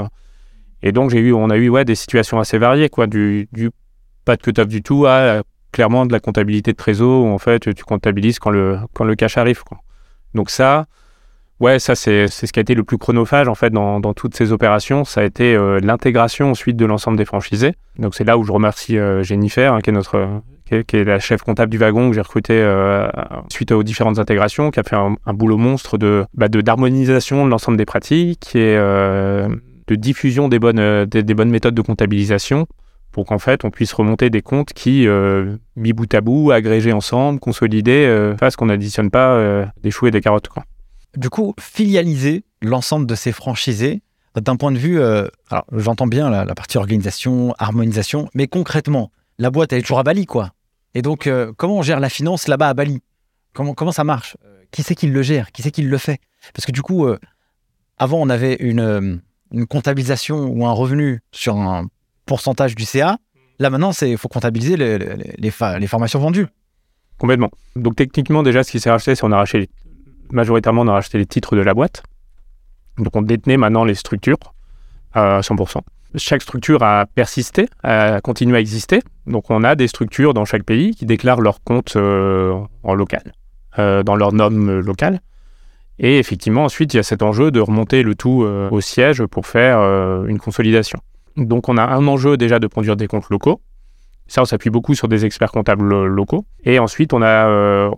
Et donc, eu, on a eu ouais, des situations assez variées, quoi, du, pas de cut-off du tout à clairement de la comptabilité de trésor où en fait tu comptabilises quand le, cash arrive. Donc, ça, ouais, ça c'est, ce qui a été le plus chronophage en fait dans, toutes ces opérations. Ça a été euh, l'intégration ensuite de l'ensemble des franchisés. Donc, c'est là où je remercie euh, Jennifer, hein, qui est notre. Qui est, la chef comptable du wagon que j'ai recruté euh, suite aux différentes intégrations, qui a fait un, boulot monstre bah, de d'harmonisation de l'ensemble des pratiques et de diffusion des bonnes, euh, des, bonnes méthodes de comptabilisation pour qu'en fait on puisse remonter des comptes qui, euh, mis bout à bout, agrégés ensemble, consolidés, euh, fassent qu'on n'additionne pas euh, des choux et des carottes. Quoi. Du coup, filialiser l'ensemble de ces franchisés, d'un point de vue, euh, alors j'entends bien la, la, partie organisation, harmonisation, mais concrètement, la boîte elle est toujours à Bali, quoi. Et donc, euh, comment on gère la finance là-bas à Bali? Comment, ça marche? Qui c'est qui le gère? Qui c'est qui le fait? Parce que du coup, euh, avant on avait une comptabilisation ou un revenu sur un pourcentage du CA. Là, maintenant, il faut comptabiliser les, les, formations vendues. Complètement. Donc, techniquement, déjà, ce qui s'est racheté, c'est qu'on a racheté, majoritairement, on a racheté les titres de la boîte. Donc, on détenait maintenant les structures à 100%. Chaque structure a persisté, a continué à exister. Donc, on a des structures dans chaque pays qui déclarent leurs comptes euh, en local, euh, dans leur norme locale. Et effectivement, ensuite, il y a cet enjeu de remonter le tout euh, au siège pour faire euh, une consolidation. Donc, on a un enjeu déjà de produire des comptes locaux. Ça, on s'appuie beaucoup sur des experts comptables locaux. Et ensuite, on a,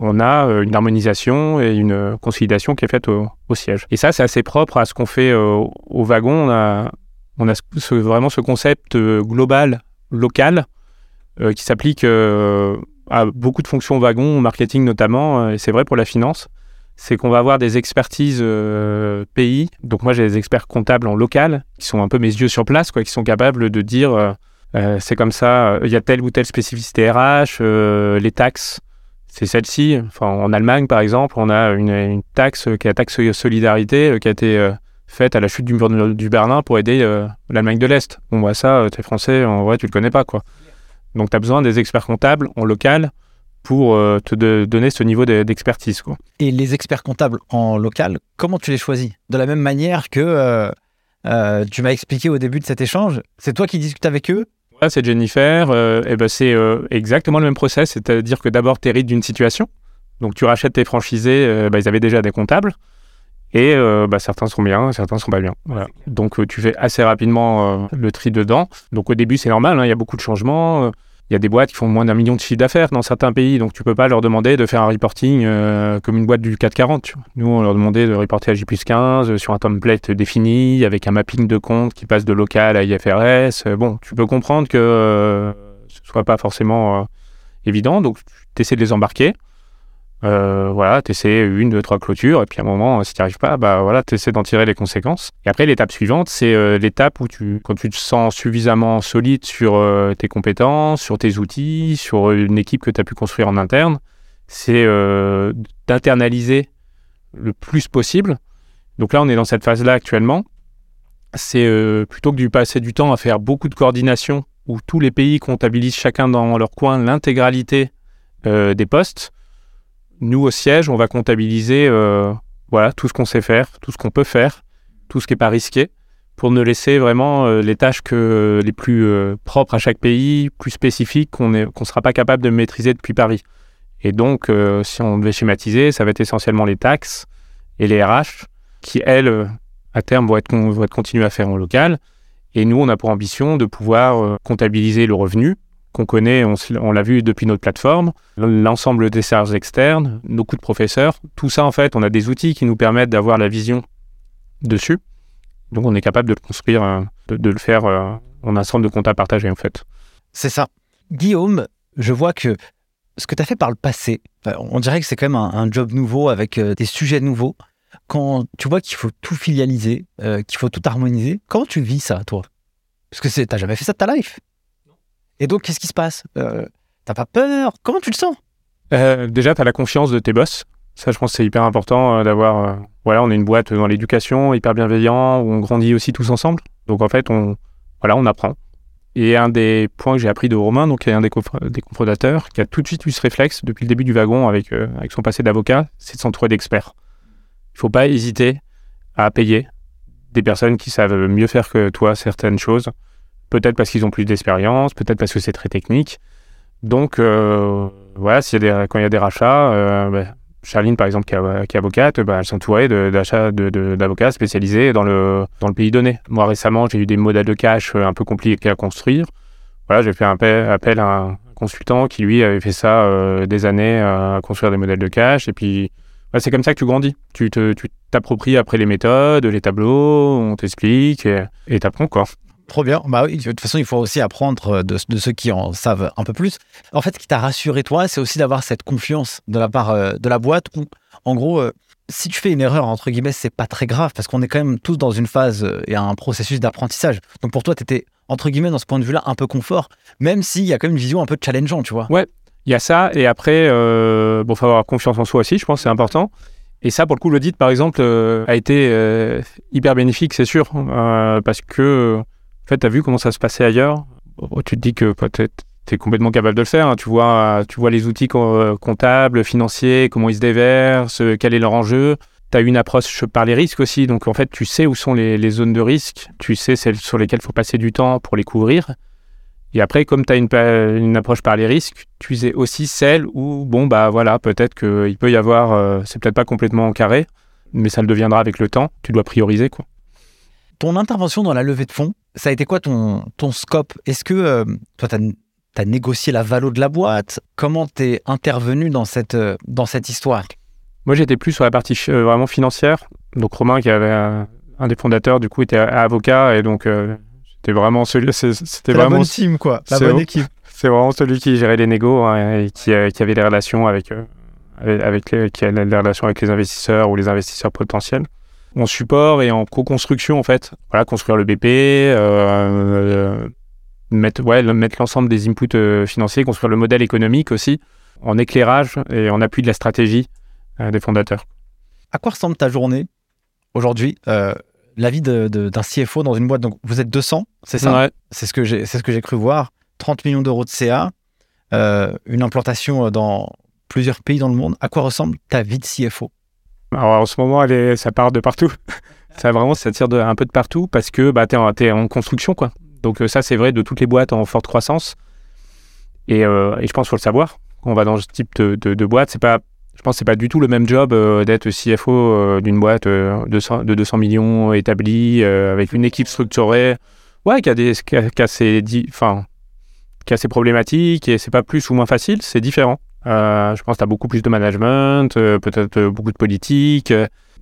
on a une harmonisation et une consolidation qui est faite au, siège. Et ça, c'est assez propre à ce qu'on fait au wagon. On a vraiment ce concept global, local, qui s'applique à beaucoup de fonctions wagon, au marketing notamment, et c'est vrai pour la finance c'est qu'on va avoir des expertises euh, pays. Donc moi, j'ai des experts comptables en local qui sont un peu mes yeux sur place, quoi, qui sont capables de dire euh, euh, c'est comme ça, il y a telle ou telle spécificité RH, euh, les taxes, c'est celle-ci. En Allemagne, par exemple, on a une, une taxe qui est la taxe solidarité qui a été faite à la chute du mur du Berlin pour aider l'Allemagne de l'Est. Bon, bah ça, t'es français, en vrai, tu le connais pas, quoi. Donc, tu as besoin des experts comptables en local pour euh, te de, donner ce niveau d'expertise. Quoi. Et les experts comptables en local, comment tu les choisis? De la même manière que euh, euh, tu m'as expliqué au début de cet échange, c'est toi qui discutes avec eux? Ouais, C'est Jennifer, et ben c'est exactement le même process, c'est-à-dire que d'abord tu hérites d'une situation, donc tu rachètes tes franchisés, bah, ils avaient déjà des comptables, et bah, certains sont bien, certains sont pas bien. Voilà. Donc tu fais assez rapidement le tri dedans. Donc au début c'est normal, hein, il y a beaucoup de changements il y a des boîtes qui font moins d'un million de chiffre d'affaires dans certains pays, donc tu peux pas leur demander de faire un reporting euh, comme une boîte du 440. Tu vois. Nous, on leur demandait de reporter à J 15 euh, sur un template défini, avec un mapping de compte qui passe de local à IFRS. Euh, bon, tu peux comprendre que euh, ce soit pas forcément euh, évident, donc tu essaies de les embarquer. Euh, voilà, tu essaies une, deux, trois clôtures, et puis à un moment, si tu n'y arrives pas, bah voilà, tu essaies d'en tirer les conséquences. Et après, l'étape suivante, c'est euh, l'étape où tu, quand tu te sens suffisamment solide sur euh, tes compétences, sur tes outils, sur une équipe que tu as pu construire en interne, c'est euh, d'internaliser le plus possible. Donc là, on est dans cette phase-là actuellement. C'est euh, plutôt que de passer du temps à faire beaucoup de coordination, où tous les pays comptabilisent chacun dans leur coin l'intégralité euh, des postes nous au siège, on va comptabiliser euh, voilà tout ce qu'on sait faire, tout ce qu'on peut faire, tout ce qui n'est pas risqué, pour ne laisser vraiment euh, les tâches que les plus euh, propres à chaque pays, plus spécifiques, qu'on ne sera pas capable de maîtriser depuis Paris. Et donc, si on devait schématiser, ça va être essentiellement les taxes et les RH qui, elles, à terme, vont être, vont être continuées à faire en local. Et nous, on a pour ambition de pouvoir comptabiliser le revenu, qu'on connaît, on, on l'a vu depuis notre plateforme, l'ensemble des charges externes, nos coûts de professeurs, tout ça en fait, on a des outils qui nous permettent d'avoir la vision dessus. Donc on est capable de le construire, euh, de, le faire euh, en un centre de compta partagé en fait. C'est ça. Guillaume, je vois que ce que tu as fait par le passé, on dirait que c'est quand même un, job nouveau avec euh, des sujets nouveaux. Quand tu vois qu'il faut tout filialiser, qu'il faut tout harmoniser, comment tu vis ça, toi? Parce que tu n'as jamais fait ça de ta life Et donc, qu'est-ce qui se passe? Euh, T'as pas peur? Comment tu le sens? Euh, Déjà, tu as la confiance de tes boss. Ça, je pense que c'est hyper important euh, d'avoir. voilà, on est une boîte dans l'éducation, hyper bienveillant, où on grandit aussi tous ensemble. Donc, en fait, on, voilà, on apprend. Et un des points que j'ai appris de Romain, donc, y a un des, cofondateurs, qui a tout de suite eu ce réflexe depuis le début du wagon avec, avec son passé d'avocat, c'est de s'entourer d'experts. Il faut pas hésiter à payer des personnes qui savent mieux faire que toi certaines choses. Peut-être parce qu'ils ont plus d'expérience, peut-être parce que c'est très technique. Donc, euh, voilà, y a des, quand il y a des rachats, euh, ben, Charline, par exemple, qui est, avocate, ben, elle s'entourait d'avocats spécialisés dans le, dans le pays donné. Moi, récemment, j'ai eu des modèles de cash euh, un peu compliqués à construire. Voilà, j'ai fait un appel, à un consultant qui, lui, avait fait ça euh, des années à construire des modèles de cash. Et puis, ouais, c'est comme ça que tu grandis. Tu t'appropries après les méthodes, les tableaux, on t'explique et t'apprends, quoi. Trop bien. Bah de toute façon, il faut aussi apprendre de, de ceux qui en savent un peu plus. En fait, ce qui t'a rassuré, toi, c'est aussi d'avoir cette confiance de la part euh, de la boîte où, en gros, euh, si tu fais une erreur, entre guillemets, c'est pas très grave parce qu'on est quand même tous dans une phase euh, et un processus d'apprentissage. Donc pour toi, tu étais, entre guillemets, dans ce point de vue-là, un peu confort, même s'il y a quand même une vision un peu challengeant, tu vois. Il y a ça, et après, euh, bon, faut avoir confiance en soi aussi, je pense, c'est important. Et ça, pour le coup, l'audit, par exemple, euh, a été euh, hyper bénéfique, c'est sûr, euh, parce que, en fait, tu as vu comment ça se passait ailleurs? Oh, tu te dis que peut-être tu es complètement capable de le faire. hein. Tu, vois, tu vois les outils euh, comptables, financiers, comment ils se déversent, euh, quel est leur enjeu. Tu as une approche par les risques aussi, donc en fait, tu sais où sont les, zones de risque, tu sais celles sur lesquelles il faut passer du temps pour les couvrir. Et après, comme tu as une approche par les risques, tu sais aussi celle où, bon, bah voilà, peut-être qu'il peut y avoir, euh, c'est peut-être pas complètement carré, mais ça le deviendra avec le temps. Tu dois prioriser, quoi. Ton intervention dans la levée de fonds, ça a été quoi ton, ton scope? Est-ce que euh, toi, tu as, négocié la valo de la boîte? Comment t'es intervenu dans cette, euh, dans cette histoire? Moi, j'étais plus sur la partie euh, vraiment financière. Donc, Romain, qui avait un, un des fondateurs, du coup, était avocat, et donc, euh, c'était vraiment celui, c'est- c'était vraiment, team, quoi. La bonne équipe. c'est vraiment celui qui gérait les négos hein, et qui, euh, qui avait les relations avec, euh, avec, avec les, qui a les relations avec les investisseurs ou les investisseurs potentiels. En support et en co-construction, en fait. Voilà, construire le BP, euh, mettre, ouais, mettre l'ensemble des inputs euh, financiers, construire le modèle économique aussi, en éclairage et en appui de la stratégie euh, des fondateurs. À quoi ressemble ta journée aujourd'hui La vie de- de- d'un CFO dans une boîte? Donc, vous êtes 200, c'est ça? Ouais. C'est ce que j'ai, ce cru voir. 30 millions d'euros de CA, une implantation dans plusieurs pays dans le monde. À quoi ressemble ta vie de CFO Alors en ce moment, ça part de partout. ça vraiment, ça tire un peu de partout parce que bah, tu es, en construction. quoi. Donc euh, ça, c'est vrai de toutes les boîtes en forte croissance. Et, euh, et je pense qu'il faut le savoir. Quand on va dans ce type de, boîte, c'est pas, je pense que c'est pas du tout le même job euh, d'être CFO d'une boîte de, 100 de 200 millions établie, avec une équipe structurée, ouais, qui a, des, qui a, ses, di- qui a ses problématiques et c'est pas plus ou moins facile, c'est différent. Euh, je pense que tu as beaucoup plus de management, euh, peut-être euh, beaucoup de politique,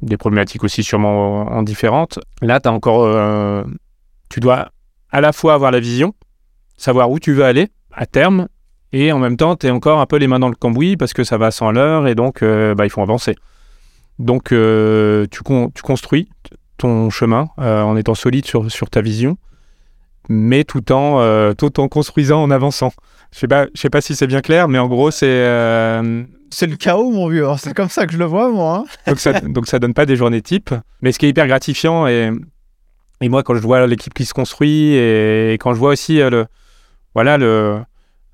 des problématiques aussi sûrement en différentes. Là, tu encore. tu dois à la fois avoir la vision, savoir où tu veux aller à terme, et en même temps, tu es encore un peu les mains dans le cambouis parce que ça va sans l'heure et donc euh, bah, il faut avancer. Donc, tu, con- tu construis ton chemin en étant solide sur ta vision, mais tout en, euh, tout en construisant en avançant. Je sais pas, je sais pas si c'est bien clair, mais en gros, c'est. euh, C'est le chaos, mon vieux. C'est comme ça que je le vois, moi. hein. donc ça, donc ça donne pas des journées types. Mais ce qui est hyper gratifiant, et, et moi, quand je vois l'équipe qui se construit, et, quand je vois aussi euh, le, voilà, le,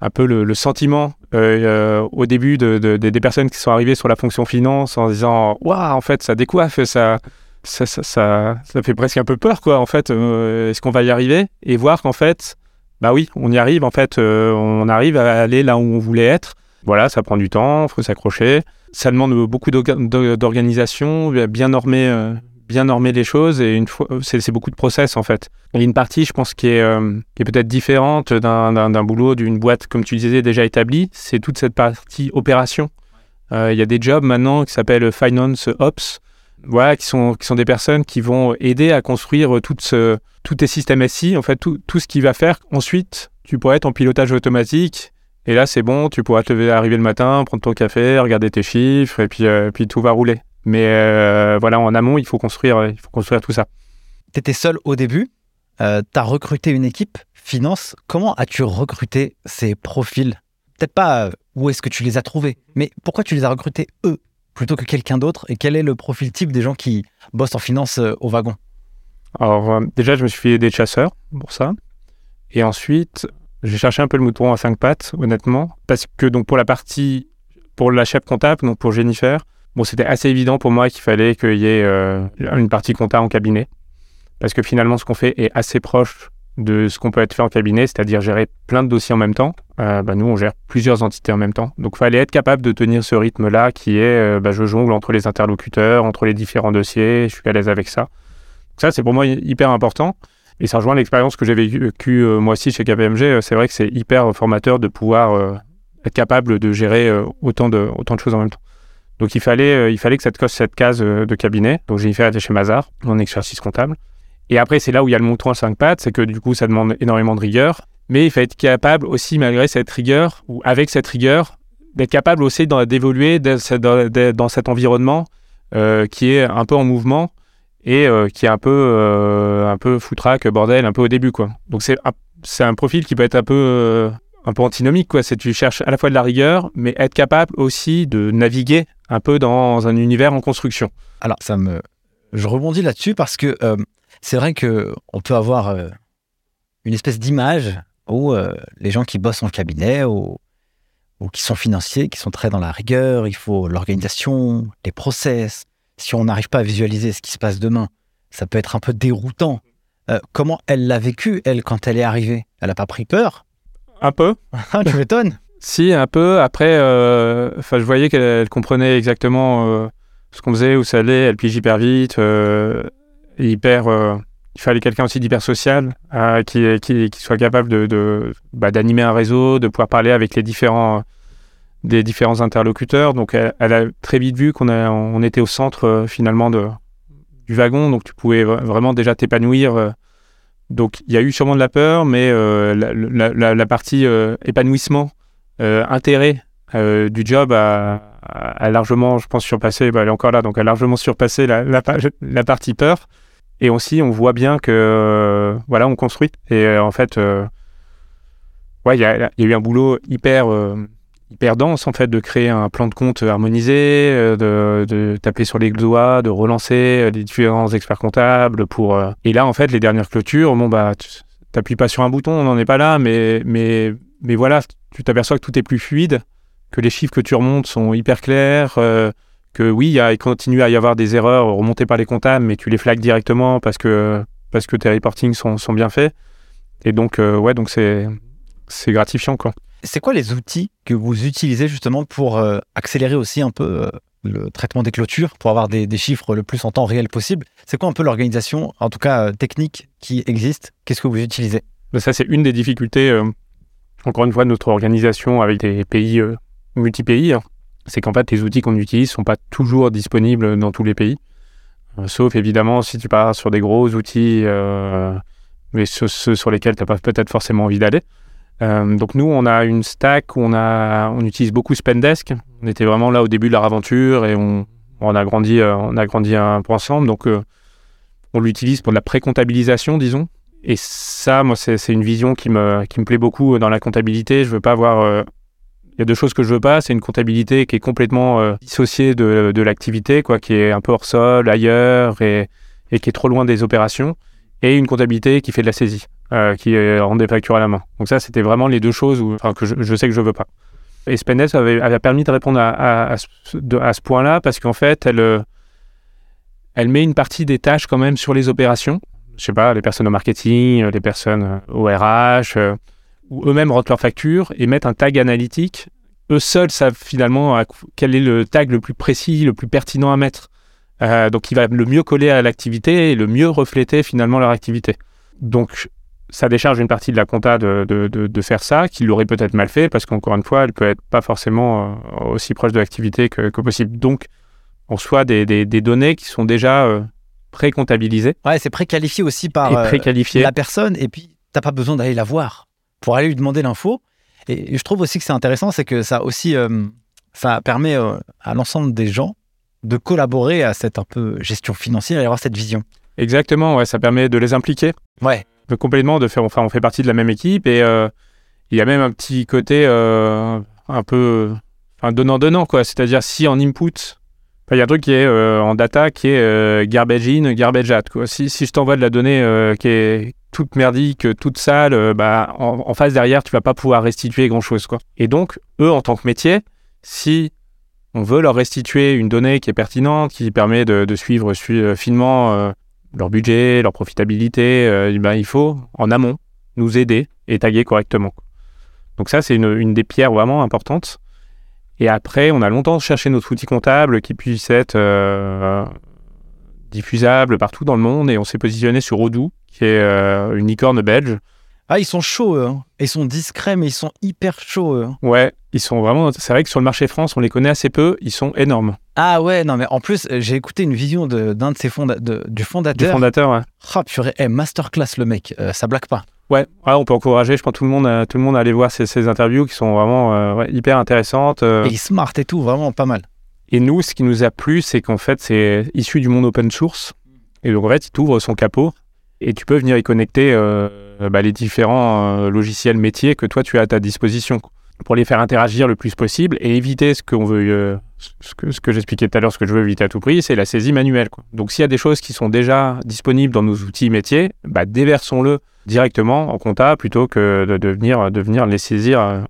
un peu le, le sentiment au début de, de- de- des personnes qui sont arrivées sur la fonction finance en disant Waouh, en fait, ça décoiffe, ça, ça, fait presque un peu peur, quoi. En fait, euh, est-ce qu'on va y arriver Et voir qu'en fait, bah oui, on y arrive, en fait, euh, on arrive à aller là où on voulait être. Voilà, ça prend du temps, faut s'accrocher. Ça demande beaucoup d'orga- d'or- d'organisation, bien normer, euh, bien normer les choses et une fois, c'est beaucoup de process en fait. Il y a une partie, je pense, qui est, qui est peut-être différente d'un- boulot d'une boîte, comme tu disais, déjà établie. C'est toute cette partie opération. Il y a des jobs maintenant qui s'appellent Finance Ops, voilà, qui sont, qui sont des personnes qui vont aider à construire tout ce, tous tes systèmes SI, en fait, tout, tout ce qui va faire ensuite, tu pourrais être en pilotage automatique. Et là, c'est bon, tu pourras te lever, arriver le matin, prendre ton café, regarder tes chiffres, et puis, euh, puis tout va rouler. Mais euh, voilà, en amont, il faut construire, il faut construire tout ça. Tu étais seul au début. tu as recruté une équipe. finance, comment as-tu recruté ces profils? Peut-être pas euh, où est-ce que tu les as trouvés, mais pourquoi tu les as recrutés eux? Plutôt que quelqu'un d'autre Et quel est le profil type des gens qui bossent en finance euh, au wagon? Alors, euh, déjà, je me suis fait des chasseurs pour ça. Et ensuite, j'ai cherché un peu le mouton à cinq pattes, honnêtement, parce que donc pour la partie, pour la chef comptable, donc pour Jennifer, bon, c'était assez évident pour moi qu'il fallait qu'il y ait une partie comptable en cabinet, parce que finalement, ce qu'on fait est assez proche de ce qu'on peut être fait en cabinet, c'est-à-dire gérer plein de dossiers en même temps. Euh, bah, nous, on gère plusieurs entités en même temps. Donc, il fallait être capable de tenir ce rythme-là qui est, euh, bah, je jongle entre les interlocuteurs, entre les différents dossiers, je suis à l'aise avec ça. ça, c'est pour moi hyper important. Et ça rejoint l'expérience que j'ai vécue euh, moi aussi chez KPMG. C'est vrai que c'est hyper formateur de pouvoir être capable de gérer autant, de, autant de choses en même temps. Donc, il fallait, il fallait que cette, case de cabinet. Donc, j'ai fait chez Mazar, en exercice comptable. Et après, c'est là où il y a le mouton à cinq pattes, c'est que du coup, ça demande énormément de rigueur. Mais il faut être capable aussi, malgré cette rigueur, ou avec cette rigueur, d'être capable aussi d'évoluer dans, cet environnement euh, qui est un peu en mouvement et euh, qui est un peu, euh, un peu foutraque, bordel, un peu au début. Quoi. Donc c'est un, un profil qui peut être un peu, un peu antinomique. Quoi. C'est tu cherches à la fois de la rigueur, mais être capable aussi de naviguer un peu dans un univers en construction. Alors, ça me... je rebondis là-dessus parce que c'est vrai que on peut avoir euh, une espèce d'image où euh, les gens qui bossent en cabinet ou, qui sont financiers, qui sont très dans la rigueur, il faut l'organisation, les process. Si on n'arrive pas à visualiser ce qui se passe demain, ça peut être un peu déroutant. Euh, comment elle l'a vécu, elle, quand elle est arrivée? Elle n'a pas pris peur? Un peu. Ah, tu m'étonnes Si, un peu. Après, je voyais qu'elle comprenait exactement ce qu'on faisait, où ça allait. Elle pige hyper vite hyper. Euh, il fallait quelqu'un aussi d'hyper social, euh, qui, qui, soit capable de, bah, d'animer un réseau, de pouvoir parler avec les différents, des différents interlocuteurs. Donc, elle, a très vite vu qu'on on était au centre euh, finalement de, du wagon, donc tu pouvais vraiment déjà t'épanouir. donc, il y a eu sûrement de la peur, mais la, la, partie épanouissement, intérêt du job a, a, largement, je pense, surpassé. Bah, elle est encore là, donc a largement surpassé la, la partie peur. Et aussi, on voit bien que, euh, voilà, on construit. Et euh, en fait, euh, ouais, il y a, eu un boulot hyper, hyper dense, en fait, de créer un plan de compte harmonisé, de, de taper sur les doigts, de relancer les différents experts comptables pour. Et là, en fait, les dernières clôtures, bon, bah, t'appuies pas sur un bouton, on n'en est pas là, mais, mais, mais voilà, tu t'aperçois que tout est plus fluide, que les chiffres que tu remontes sont hyper clairs que oui, il continue à y avoir des erreurs remontées par les comptables, mais tu les flagues directement parce que, parce que tes reportings sont, sont bien faits. Et donc, euh, ouais, donc c'est, c'est gratifiant, quoi. C'est quoi les outils que vous utilisez justement pour euh, accélérer aussi un peu euh, le traitement des clôtures, pour avoir des, des, chiffres le plus en temps réel possible? C'est quoi un peu l'organisation, en tout cas technique, qui existe? Qu'est-ce que vous utilisez? Ben, Ça, c'est une des difficultés, encore une fois, de notre organisation avec des pays multi-pays. Hein c'est qu'en fait, les outils qu'on utilise ne sont pas toujours disponibles dans tous les pays. Euh, sauf évidemment si tu pars sur des gros outils, euh, mais ceux, sur lesquels tu n'as pas peut-être forcément envie d'aller. Euh, donc nous, on a une stack où on, a, on utilise beaucoup Spendesk. On était vraiment là au début de leur aventure et on, a grandi, on a grandi un peu ensemble. Donc on l'utilise pour de la pré-comptabilisation, disons. Et ça, moi, c'est une vision qui me, qui me plaît beaucoup dans la comptabilité. Je veux pas avoir il y a deux choses que je veux pas, c'est une comptabilité qui est complètement euh, dissociée de, de l'activité, quoi, qui est un peu hors sol, ailleurs, et, et, qui est trop loin des opérations, et une comptabilité qui fait de la saisie, euh, qui rend des factures à la main. Donc ça, c'était vraiment les deux choses que je, je, sais que je veux pas. Et Spendesk avait, avait permis de répondre à, à, ce, point-là, parce qu'en fait, elle, euh, elle met une partie des tâches quand même sur les opérations. Je sais pas, les personnes au marketing, les personnes au RH, où eux-mêmes rentrent leurs factures et mettent un tag analytique. Eux seuls savent finalement quel est le tag le plus précis, le plus pertinent à mettre. Euh, donc, il va le mieux coller à l'activité et le mieux refléter finalement leur activité. Donc, ça décharge une partie de la compta de, de, de, faire ça, qu'il l'aurait peut-être mal fait, parce qu'encore une fois, elle peut être pas forcément euh, aussi proche de l'activité que, que, possible. Donc, on soit des, des, des, données qui sont déjà euh, pré-comptabilisées. Ouais, c'est pré-qualifié aussi par la personne, et puis t'as pas besoin d'aller la voir pour aller lui demander l'info. Et je trouve aussi que c'est intéressant, c'est que ça aussi, euh, ça permet euh, à l'ensemble des gens de collaborer à cette un peu gestion financière et avoir cette vision. Exactement, ouais, ça permet de les impliquer. Ouais. complètement de faire. Enfin, on fait partie de la même équipe et euh, il y a même un petit côté un peu donnant-donnant, quoi. C'est-à-dire, si en input, il y a un truc qui est euh, en data qui est euh, garbage in, garbage out, quoi. Si, si je t'envoie de la donnée euh, qui est toute merdique, toute sale, bah, en, face derrière, tu vas pas pouvoir restituer grand-chose, quoi. Et donc, eux, en tant que métier, si on veut leur restituer une donnée qui est pertinente, qui permet de, suivre su- finement leur budget, leur profitabilité, eh ben, il faut, en amont, nous aider et taguer correctement. Donc ça, c'est une, une des pierres vraiment importantes. Et après, on a longtemps cherché notre outil comptable qui puisse être euh, diffusable partout dans le monde et on s'est positionné sur Odoo, qui est euh, une licorne belge. Ah, ils sont chauds, eux. hein. Ils sont discrets, mais ils sont hyper chauds, eux. Ouais, ils sont vraiment... C'est vrai que sur le marché France, on les connaît assez peu, ils sont énormes. Ah ouais, non, mais en plus, euh, j'ai écouté une vision de- d'un de, ses fonda- de- du Du fondateur. fondateur, ouais. Ah, purée, eh, masterclass, le mec. Euh, ça blague pas. Ouais, ouais, on peut encourager, je pense, tout le monde, à, tout le monde à aller voir ces, ces interviews qui sont vraiment euh, ouais, hyper intéressantes. euh. Et smart et tout, vraiment pas mal. Et nous, ce qui nous a plu, c'est qu'en fait, c'est issu du monde open source. Et donc, en fait, il t'ouvre son capot et tu peux venir y connecter euh, bah, les différents euh, logiciels métiers que toi, tu as à ta disposition pour les faire interagir le plus possible et éviter euh, ce que, ce que j'expliquais tout à l'heure, ce que je veux éviter à tout prix, c'est la saisie manuelle. Donc, s'il y a des choses qui sont déjà disponibles dans nos outils métiers, bah, déversons-le directement en compta plutôt que de, de venir, de venir les saisir euh,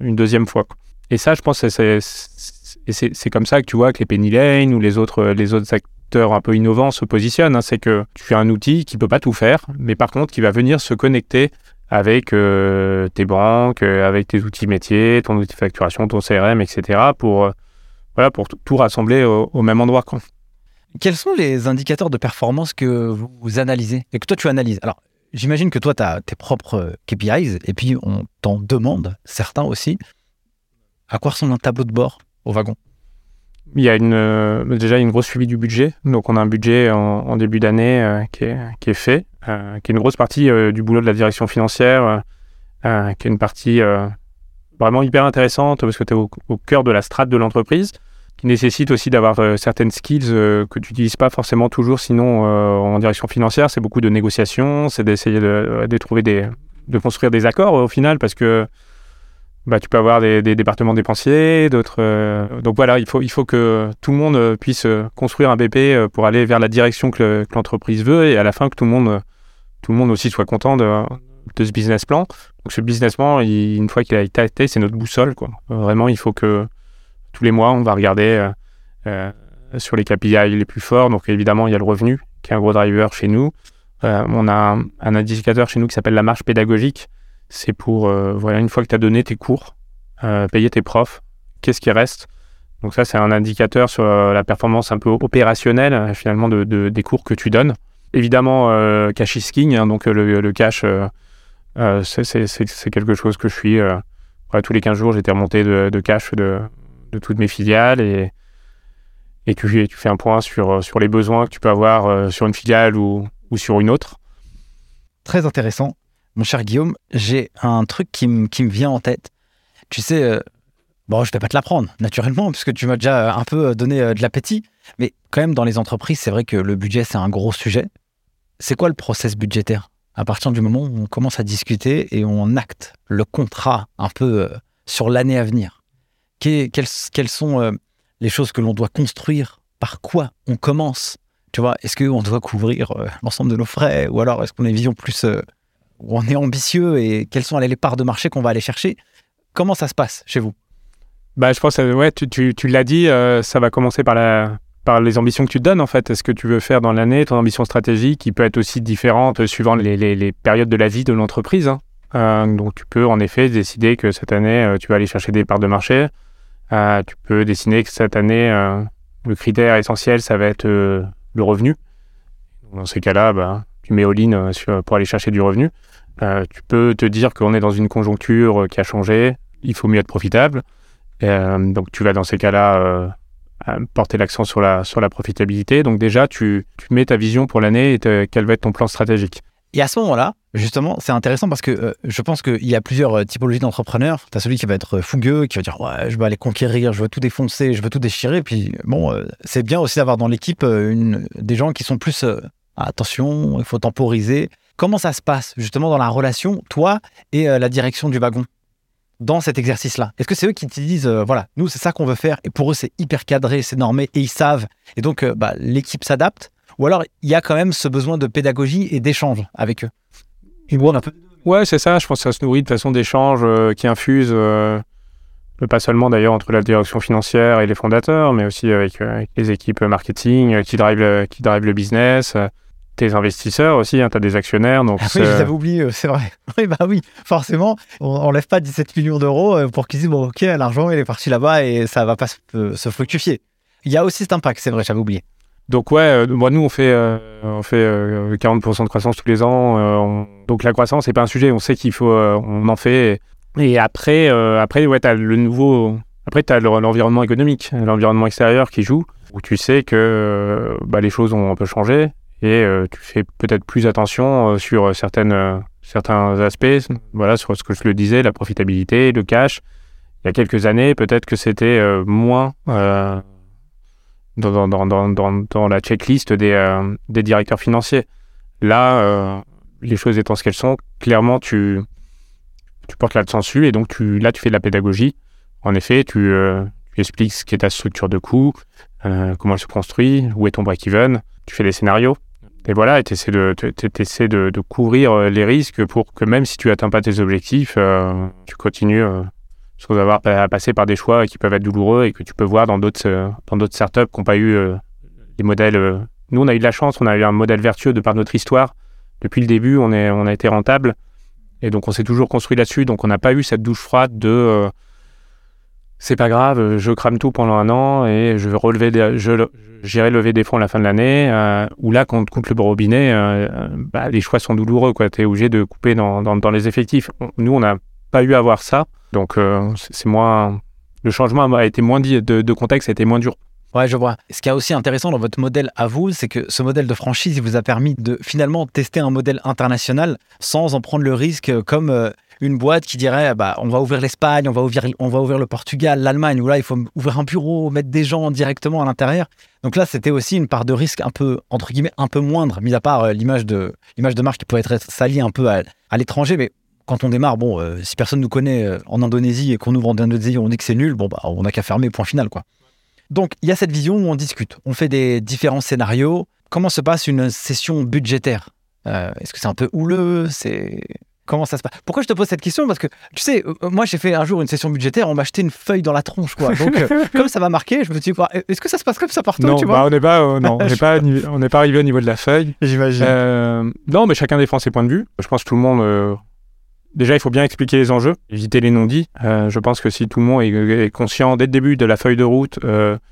une deuxième fois. Et ça, je pense c'est- comme ça que tu vois que les Penny Lane ou les autres, les autres acteurs un peu innovants se positionnent. hein. C'est que tu as un outil qui peut pas tout faire, mais par contre qui va venir se connecter avec euh, tes banques, euh, avec tes outils métiers, ton outil de facturation, ton CRM, etc. pour, euh, voilà, pour tout- rassembler au, même endroit. quoi. Quels sont les indicateurs de performance que vous analysez et que toi tu analyses? Alors, j'imagine que toi tu as tes propres KPIs et puis on t'en demande, certains aussi. À quoi ressemble un tableau de bord au wagon? Il y a une, euh, déjà une grosse suivi du budget. Donc, on a un budget en, début d'année euh, qui, est, qui est fait, euh, qui est une grosse partie du boulot de la direction financière, qui est une partie vraiment hyper intéressante parce que tu es au, au cœur de la strate de l'entreprise, qui nécessite aussi d'avoir certaines skills que tu n'utilises pas forcément toujours sinon en direction financière. C'est beaucoup de négociations, c'est d'essayer de, de trouver des, de construire des accords au final parce que bah, tu peux avoir des, départements dépensiers, d'autres. euh, donc voilà, il faut, faut que tout le monde euh, puisse euh, construire un BP pour aller vers la direction que, le- que l'entreprise veut et à la fin que tout le monde, tout le monde aussi soit content de, ce business plan. Donc ce business plan, une fois qu'il a été acté, c'est notre boussole. Vraiment, il faut que tous les mois, on va regarder sur les KPI les plus forts. Donc évidemment, il y a le revenu qui est un gros driver chez nous. On a un, indicateur chez nous qui s'appelle la marge pédagogique. C'est pour, euh, une fois que tu as donné tes cours, euh, payer tes profs, qu'est-ce qui reste? Donc ça, c'est un indicateur sur euh, la performance un peu opérationnelle, euh, finalement, de, de- des cours que tu donnes. Évidemment, cash is king, hein, donc le, le cash, c'est- quelque chose que je suis. tous les 15 jours, j'étais remonté de, cash de, toutes mes filiales et, tu, fais un point sur, sur les besoins que tu peux avoir sur une filiale ou sur une autre. Très intéressant. Mon cher Guillaume, j'ai un truc qui, me- qui me vient en tête. Tu sais, euh, bon, je vais pas te l'apprendre, naturellement, puisque tu m'as déjà un peu donné euh, de l'appétit. Mais quand même, dans les entreprises, c'est vrai que le budget, c'est un gros sujet. C'est quoi le process budgétaire? À partir du moment où on commence à discuter et on acte le contrat un peu euh, sur l'année à venir, Que- quelles, sont euh, les choses que l'on doit construire? Par quoi on commence? Tu vois, est-ce qu'on doit couvrir euh, l'ensemble de nos frais? Ou alors est-ce qu'on a une vision plus euh, où on est ambitieux et quelles sont les parts de marché qu'on va aller chercher Comment ça se passe chez vous? Bah, je pense, euh, ouais, tu, tu, tu l'as dit, euh, ça va commencer par, la, par les ambitions que tu te donnes, en fait. Est-ce que tu veux faire dans l'année, ton ambition stratégique, qui peut être aussi différente suivant les, les, périodes de la vie de l'entreprise. hein? Euh, donc, tu peux en effet décider que cette année, tu vas aller chercher des parts de marché. Tu peux décider que cette année, le critère essentiel, ça va être le revenu. Dans ces cas-là, bah, tu mets all-in pour aller chercher du revenu. Euh, tu peux te dire qu'on est dans une conjoncture euh, qui a changé, il faut mieux être profitable. Euh, donc tu vas dans ces cas-là porter l'accent sur la, sur la profitabilité. Donc déjà, tu, tu mets ta vision pour l'année et quel va être ton plan stratégique. Et à ce moment-là, justement, c'est intéressant parce que je pense qu'il y a plusieurs typologies d'entrepreneurs. Tu as celui qui va être fougueux, qui va dire Ouais, je veux aller conquérir, je veux tout défoncer, je veux tout déchirer. Puis bon, c'est bien aussi d'avoir dans l'équipe des gens qui sont plus attention, il faut temporiser. Comment ça se passe justement dans la relation, toi et euh, la direction du wagon dans cet exercice-là? Est-ce que c'est eux qui te disent, euh, voilà, nous c'est ça qu'on veut faire et pour eux c'est hyper cadré, c'est normé et ils savent et donc euh, bah, l'équipe s'adapte? Ou alors il y a quand même ce besoin de pédagogie et d'échange avec eux? Un peu. Ouais, c'est ça. Je pense que ça se nourrit de façon d'échange qui infuse pas seulement d'ailleurs entre la direction financière et les fondateurs, mais aussi avec, les équipes marketing qui drivent drive le business, tes investisseurs aussi, hein, tu as des actionnaires. Donc ah oui, je oublié, c'est vrai. Oui, bah oui, forcément, on ne lève pas 17 millions d'euros euh, pour qu'ils disent, bon, ok, l'argent, il est parti là-bas et ça va pas se, euh, fructifier. Il y a aussi cet impact, c'est vrai, j'avais oublié. Donc ouais, euh, moi nous on fait on fait 40% de croissance tous les ans. donc la croissance c'est pas un sujet. On sait qu'il faut, on en fait. Et après après ouais as le nouveau. Après tu as l'environnement économique, l'environnement extérieur qui joue où tu sais que bah, les choses ont un peu changé et euh, tu fais peut-être plus attention euh, sur certaines, euh, certains aspects, voilà, sur ce que je le disais, la profitabilité, le cash. Il y a quelques années, peut-être que c'était moins dans, dans, dans, dans, la checklist des, des directeurs financiers. Là, les choses étant ce qu'elles sont, clairement, tu, tu portes là dessus et donc tu, là, tu fais de la pédagogie. En effet, tu, tu expliques ce qu'est ta structure de coût, comment elle se construit, où est ton break-even, tu fais des scénarios. Et voilà, tu essaies, de, de, de, couvrir euh, les risques pour que même si tu n'atteins pas tes objectifs, euh, tu continues euh, sans avoir à passer par des choix qui peuvent être douloureux et que tu peux voir dans d'autres dans startups qui n'ont pas eu des modèles. nous, on a eu de la chance, on a eu un modèle vertueux de par notre histoire. Depuis le début, on, est, on a été rentable. Et donc, on s'est toujours construit là-dessus. Donc, on n'a pas eu cette douche froide de c'est pas grave, je crame tout pendant un an et je vais relever j'irai lever des fonds à la fin de l'année. Euh, ou là, quand on coupe le robinet, euh, euh, bah, les choix sont douloureux. Tu es obligé de couper dans, dans, les effectifs. Nous, on n'a pas eu à voir ça. Donc, c'est moins. Le changement a été moins dit, de, de contexte a été moins dur. Ouais, je vois. Ce qui est aussi intéressant dans votre modèle à vous, c'est que ce modèle de franchise, il vous a permis de finalement tester un modèle international sans en prendre le risque comme une boîte qui dirait bah, on va ouvrir l'Espagne, on, va ouvrir, on va ouvrir le Portugal, l'Allemagne, où là, il faut ouvrir un bureau, mettre des gens directement à l'intérieur. Donc là, c'était aussi une part de risque un peu, entre guillemets, un peu moindre, mis à part euh, l'image de, l'image de marque qui pourrait être salie un peu à, l'étranger. Mais quand on démarre, bon, euh, si personne nous connaît euh, en Indonésie et qu'on ouvre en Indonésie, on dit que c'est nul, bon, bah, on n'a qu'à fermer, point final, quoi. Donc, il y a cette vision où on discute, on fait des différents scénarios. Comment se passe une session budgétaire? Est-ce que c'est un peu houleux? C'est Comment ça se passe Pourquoi je te pose cette question? Parce que, tu sais, euh, euh, moi, j'ai fait un jour une session budgétaire, on m'a acheté une feuille dans la tronche, quoi. Donc, euh, comme ça m'a marqué, je me suis dit, est-ce que ça se passe comme ça partout Non, tu bah, on n'est pas, non, on n'est pas, on n'est pas arrivé au niveau de la feuille. J'imagine. non, mais chacun défend ses points de vue. Je pense que tout le monde. Déjà, il faut bien expliquer les enjeux, éviter les non-dits. je pense que si tout le monde est, conscient dès le début de la feuille de route,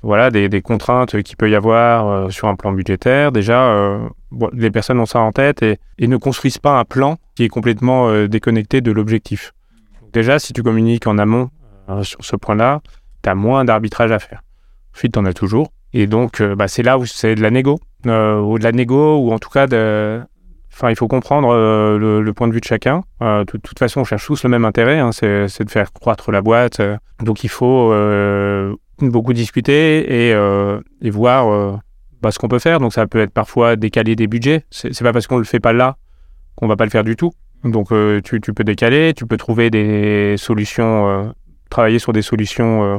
voilà, des, contraintes qu'il peut y avoir sur un plan budgétaire, déjà, les personnes ont ça en tête et, ne construisent pas un plan qui est complètement euh, déconnecté de l'objectif. Déjà, si tu communiques en amont euh, sur ce point-là, tu as moins d'arbitrage à faire. Ensuite, tu en as toujours. Et donc, euh, bah, c'est là où c'est de la négo, ou de la négo, ou en tout cas, de... enfin, il faut comprendre le, point de vue de chacun. de toute façon, on cherche tous le même intérêt, hein, c'est de faire croître la boîte. donc, il faut beaucoup discuter et, voir bah, ce qu'on peut faire. Donc ça peut être parfois décaler des budgets. C'est pas parce qu'on le fait pas là qu'on va pas le faire du tout. Donc euh, tu, peux décaler, tu peux trouver des solutions, euh, travailler sur des solutions euh,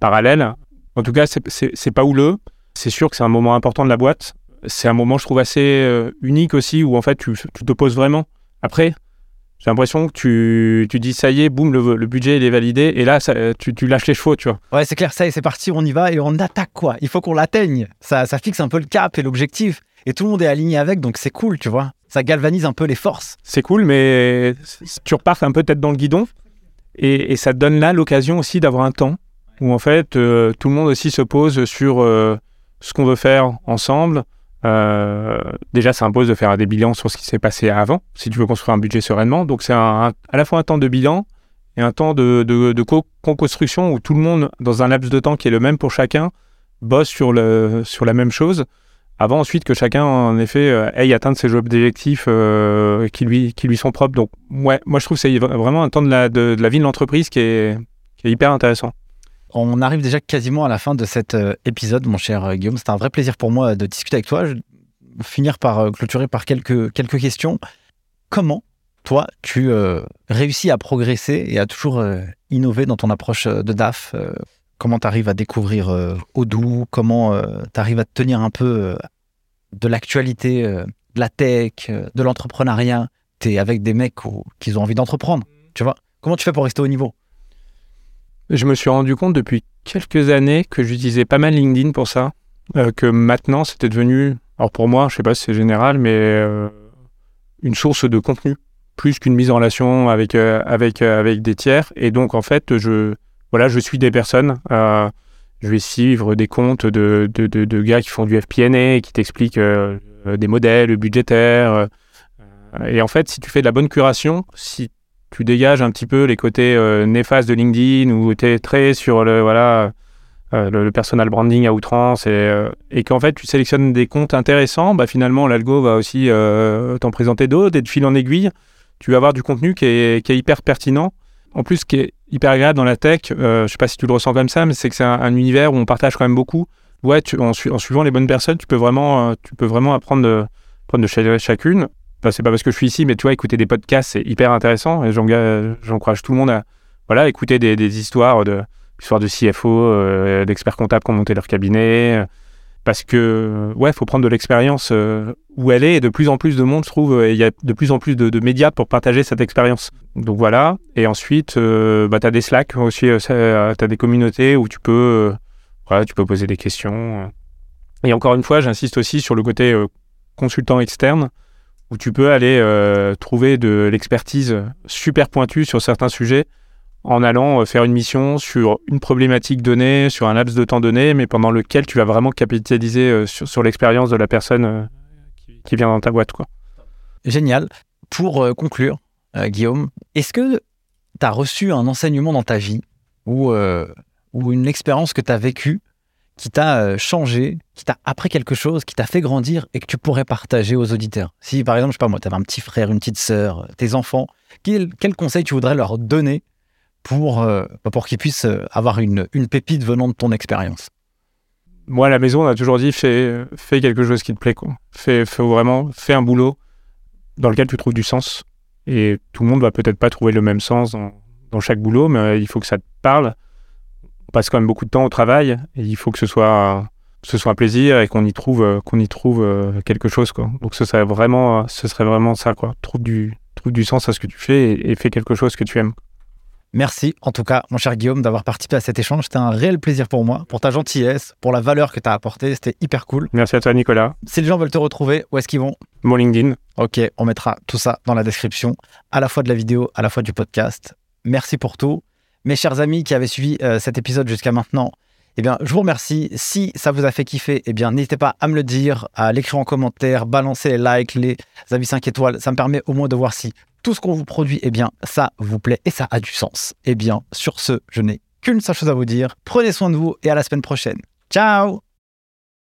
parallèles. En tout cas, c'est pas houleux. C'est sûr que c'est un moment important de la boîte. C'est un moment, je trouve, assez unique aussi où en fait tu, tu te poses vraiment. Après, j'ai l'impression que tu, tu, dis ça y est, boum, le, budget il est validé, et là tu, tu, lâches les chevaux, tu vois. Ouais, c'est clair, ça y est, c'est parti, on y va et on attaque quoi. Il faut qu'on l'atteigne. Ça, ça fixe un peu le cap et l'objectif, et tout le monde est aligné avec, donc c'est cool, tu vois. Ça galvanise un peu les forces. C'est cool, mais tu repars un peu tête dans le guidon, et, et ça te donne là l'occasion aussi d'avoir un temps où en fait euh, tout le monde aussi se pose sur euh, ce qu'on veut faire ensemble. Euh, déjà, ça impose de faire des bilans sur ce qui s'est passé avant, si tu veux construire un budget sereinement. Donc, c'est à la fois un temps de bilan et un temps de, co-construction où tout le monde, dans un laps de temps qui est le même pour chacun, bosse sur, la même chose avant ensuite que chacun, en effet, euh, ait atteint ses objectifs euh, qui, lui, sont propres. Donc, moi, je trouve que c'est vraiment un temps de la, vie de l'entreprise qui est hyper intéressant. On arrive déjà quasiment à la fin de cet euh, épisode, mon cher euh, Guillaume. C'était un vrai plaisir pour moi de discuter avec toi. Je vais finir par euh, clôturer par quelques, quelques questions. comment toi, tu euh, réussis à progresser et à toujours euh, innover dans ton approche euh, de DAF Comment tu arrives à découvrir Odoo Comment tu arrives à te tenir un peu de l'actualité, de la tech, de l'entrepreneuriat? Tu es avec des mecs qui ont envie d'entreprendre, tu vois Comment tu fais pour rester au niveau? Je me suis rendu compte depuis quelques années que j'utilisais pas mal LinkedIn pour ça, que maintenant c'était devenu, alors pour moi, je sais pas si c'est général, mais une source de contenu plus qu'une mise en relation avec, euh, avec, euh, avec des tiers. Et donc, en fait, je, voilà, je suis des personnes. Euh, je vais suivre des comptes de, de, de, gars qui font du FP&A, qui t'expliquent des modèles budgétaires. et en fait, si tu fais de la bonne curation, si tu dégages un petit peu les côtés néfastes de LinkedIn ou tu es très sur le, voilà, le, personal branding à outrance et, et qu'en fait tu sélectionnes des comptes intéressants, bah, finalement l'algo va aussi t'en présenter d'autres et de fil en aiguille tu vas avoir du contenu qui est, hyper pertinent. En plus, ce qui est hyper agréable dans la tech, euh, je sais pas si tu le ressens comme ça, mais c'est que c'est un, univers où on partage quand même beaucoup. Ouais, en, suivant les bonnes personnes, tu peux vraiment, euh, tu peux vraiment apprendre de, prendre de chacune. C'est pas parce que je suis ici, mais tu vois, écouter des podcasts, c'est hyper intéressant. Et j'encourage tout le monde à voilà, écouter des, histoires de, histoires de CFO, euh, d'experts comptables qui ont monté leur cabinet, parce que ouais, faut prendre de l'expérience euh, où elle est et de plus en plus de monde, je trouve, il y a de plus en plus de, médias pour partager cette expérience. Donc voilà, et ensuite, euh, bah, tu as des Slack aussi, tu as des communautés où tu peux, tu peux poser des questions. Et encore une fois, j'insiste aussi sur le côté consultant externe, où tu peux aller trouver de l'expertise super pointue sur certains sujets en allant euh, faire une mission sur une problématique donnée, sur un laps de temps donné, mais pendant lequel tu vas vraiment capitaliser euh, sur, l'expérience de la personne euh, qui, vient dans ta boîte. Quoi. Génial. Pour conclure, Guillaume, est-ce que tu as reçu un enseignement dans ta vie ou, ou une expérience que tu as vécue qui t'a changé, qui t'a appris quelque chose, qui t'a fait grandir et que tu pourrais partager aux auditeurs Si par exemple, je sais pas moi, tu avais un petit frère, une petite sœur, tes enfants, quel, conseil tu voudrais leur donner pour, euh, pour qu'ils puissent euh, avoir une, une pépite venant de ton expérience? Moi, à la maison, on a toujours dit fais, fais quelque chose qui te plaît. Quoi. Fais, fais vraiment fais un boulot dans lequel tu trouves du sens. Et tout le monde va peut-être pas trouver le même sens dans, dans, chaque boulot, mais il faut que ça te parle. On passe quand même beaucoup de temps au travail et il faut que ce soit, ce soit un plaisir et qu'on y trouve, qu'on y trouve euh, quelque chose. Quoi. Donc ce serait vraiment, ce serait vraiment ça. Quoi. Trouve, du, trouve du sens à ce que tu fais et, et fais quelque chose que tu aimes. Merci en tout cas, mon cher Guillaume, d'avoir participé à cet échange. C'était un réel plaisir pour moi, pour ta gentillesse, pour la valeur que tu as apportée. C'était hyper cool. Merci à toi, Nicolas. Si les gens veulent te retrouver, où est-ce qu'ils vont? Mon LinkedIn. Ok, on mettra tout ça dans la description, à la fois de la vidéo, à la fois du podcast. Merci pour tout. Mes chers amis qui avaient suivi euh, cet épisode jusqu'à maintenant, eh bien, je vous remercie. Si ça vous a fait kiffer, eh bien, n'hésitez pas à me le dire, à l'écrire en commentaire, balancer les likes, les avis 5 étoiles. Ça me permet au moins de voir si tout ce qu'on vous produit, eh bien, ça vous plaît et ça a du sens. Eh bien, sur ce, je n'ai qu'une seule chose à vous dire. Prenez soin de vous et à la semaine prochaine. Ciao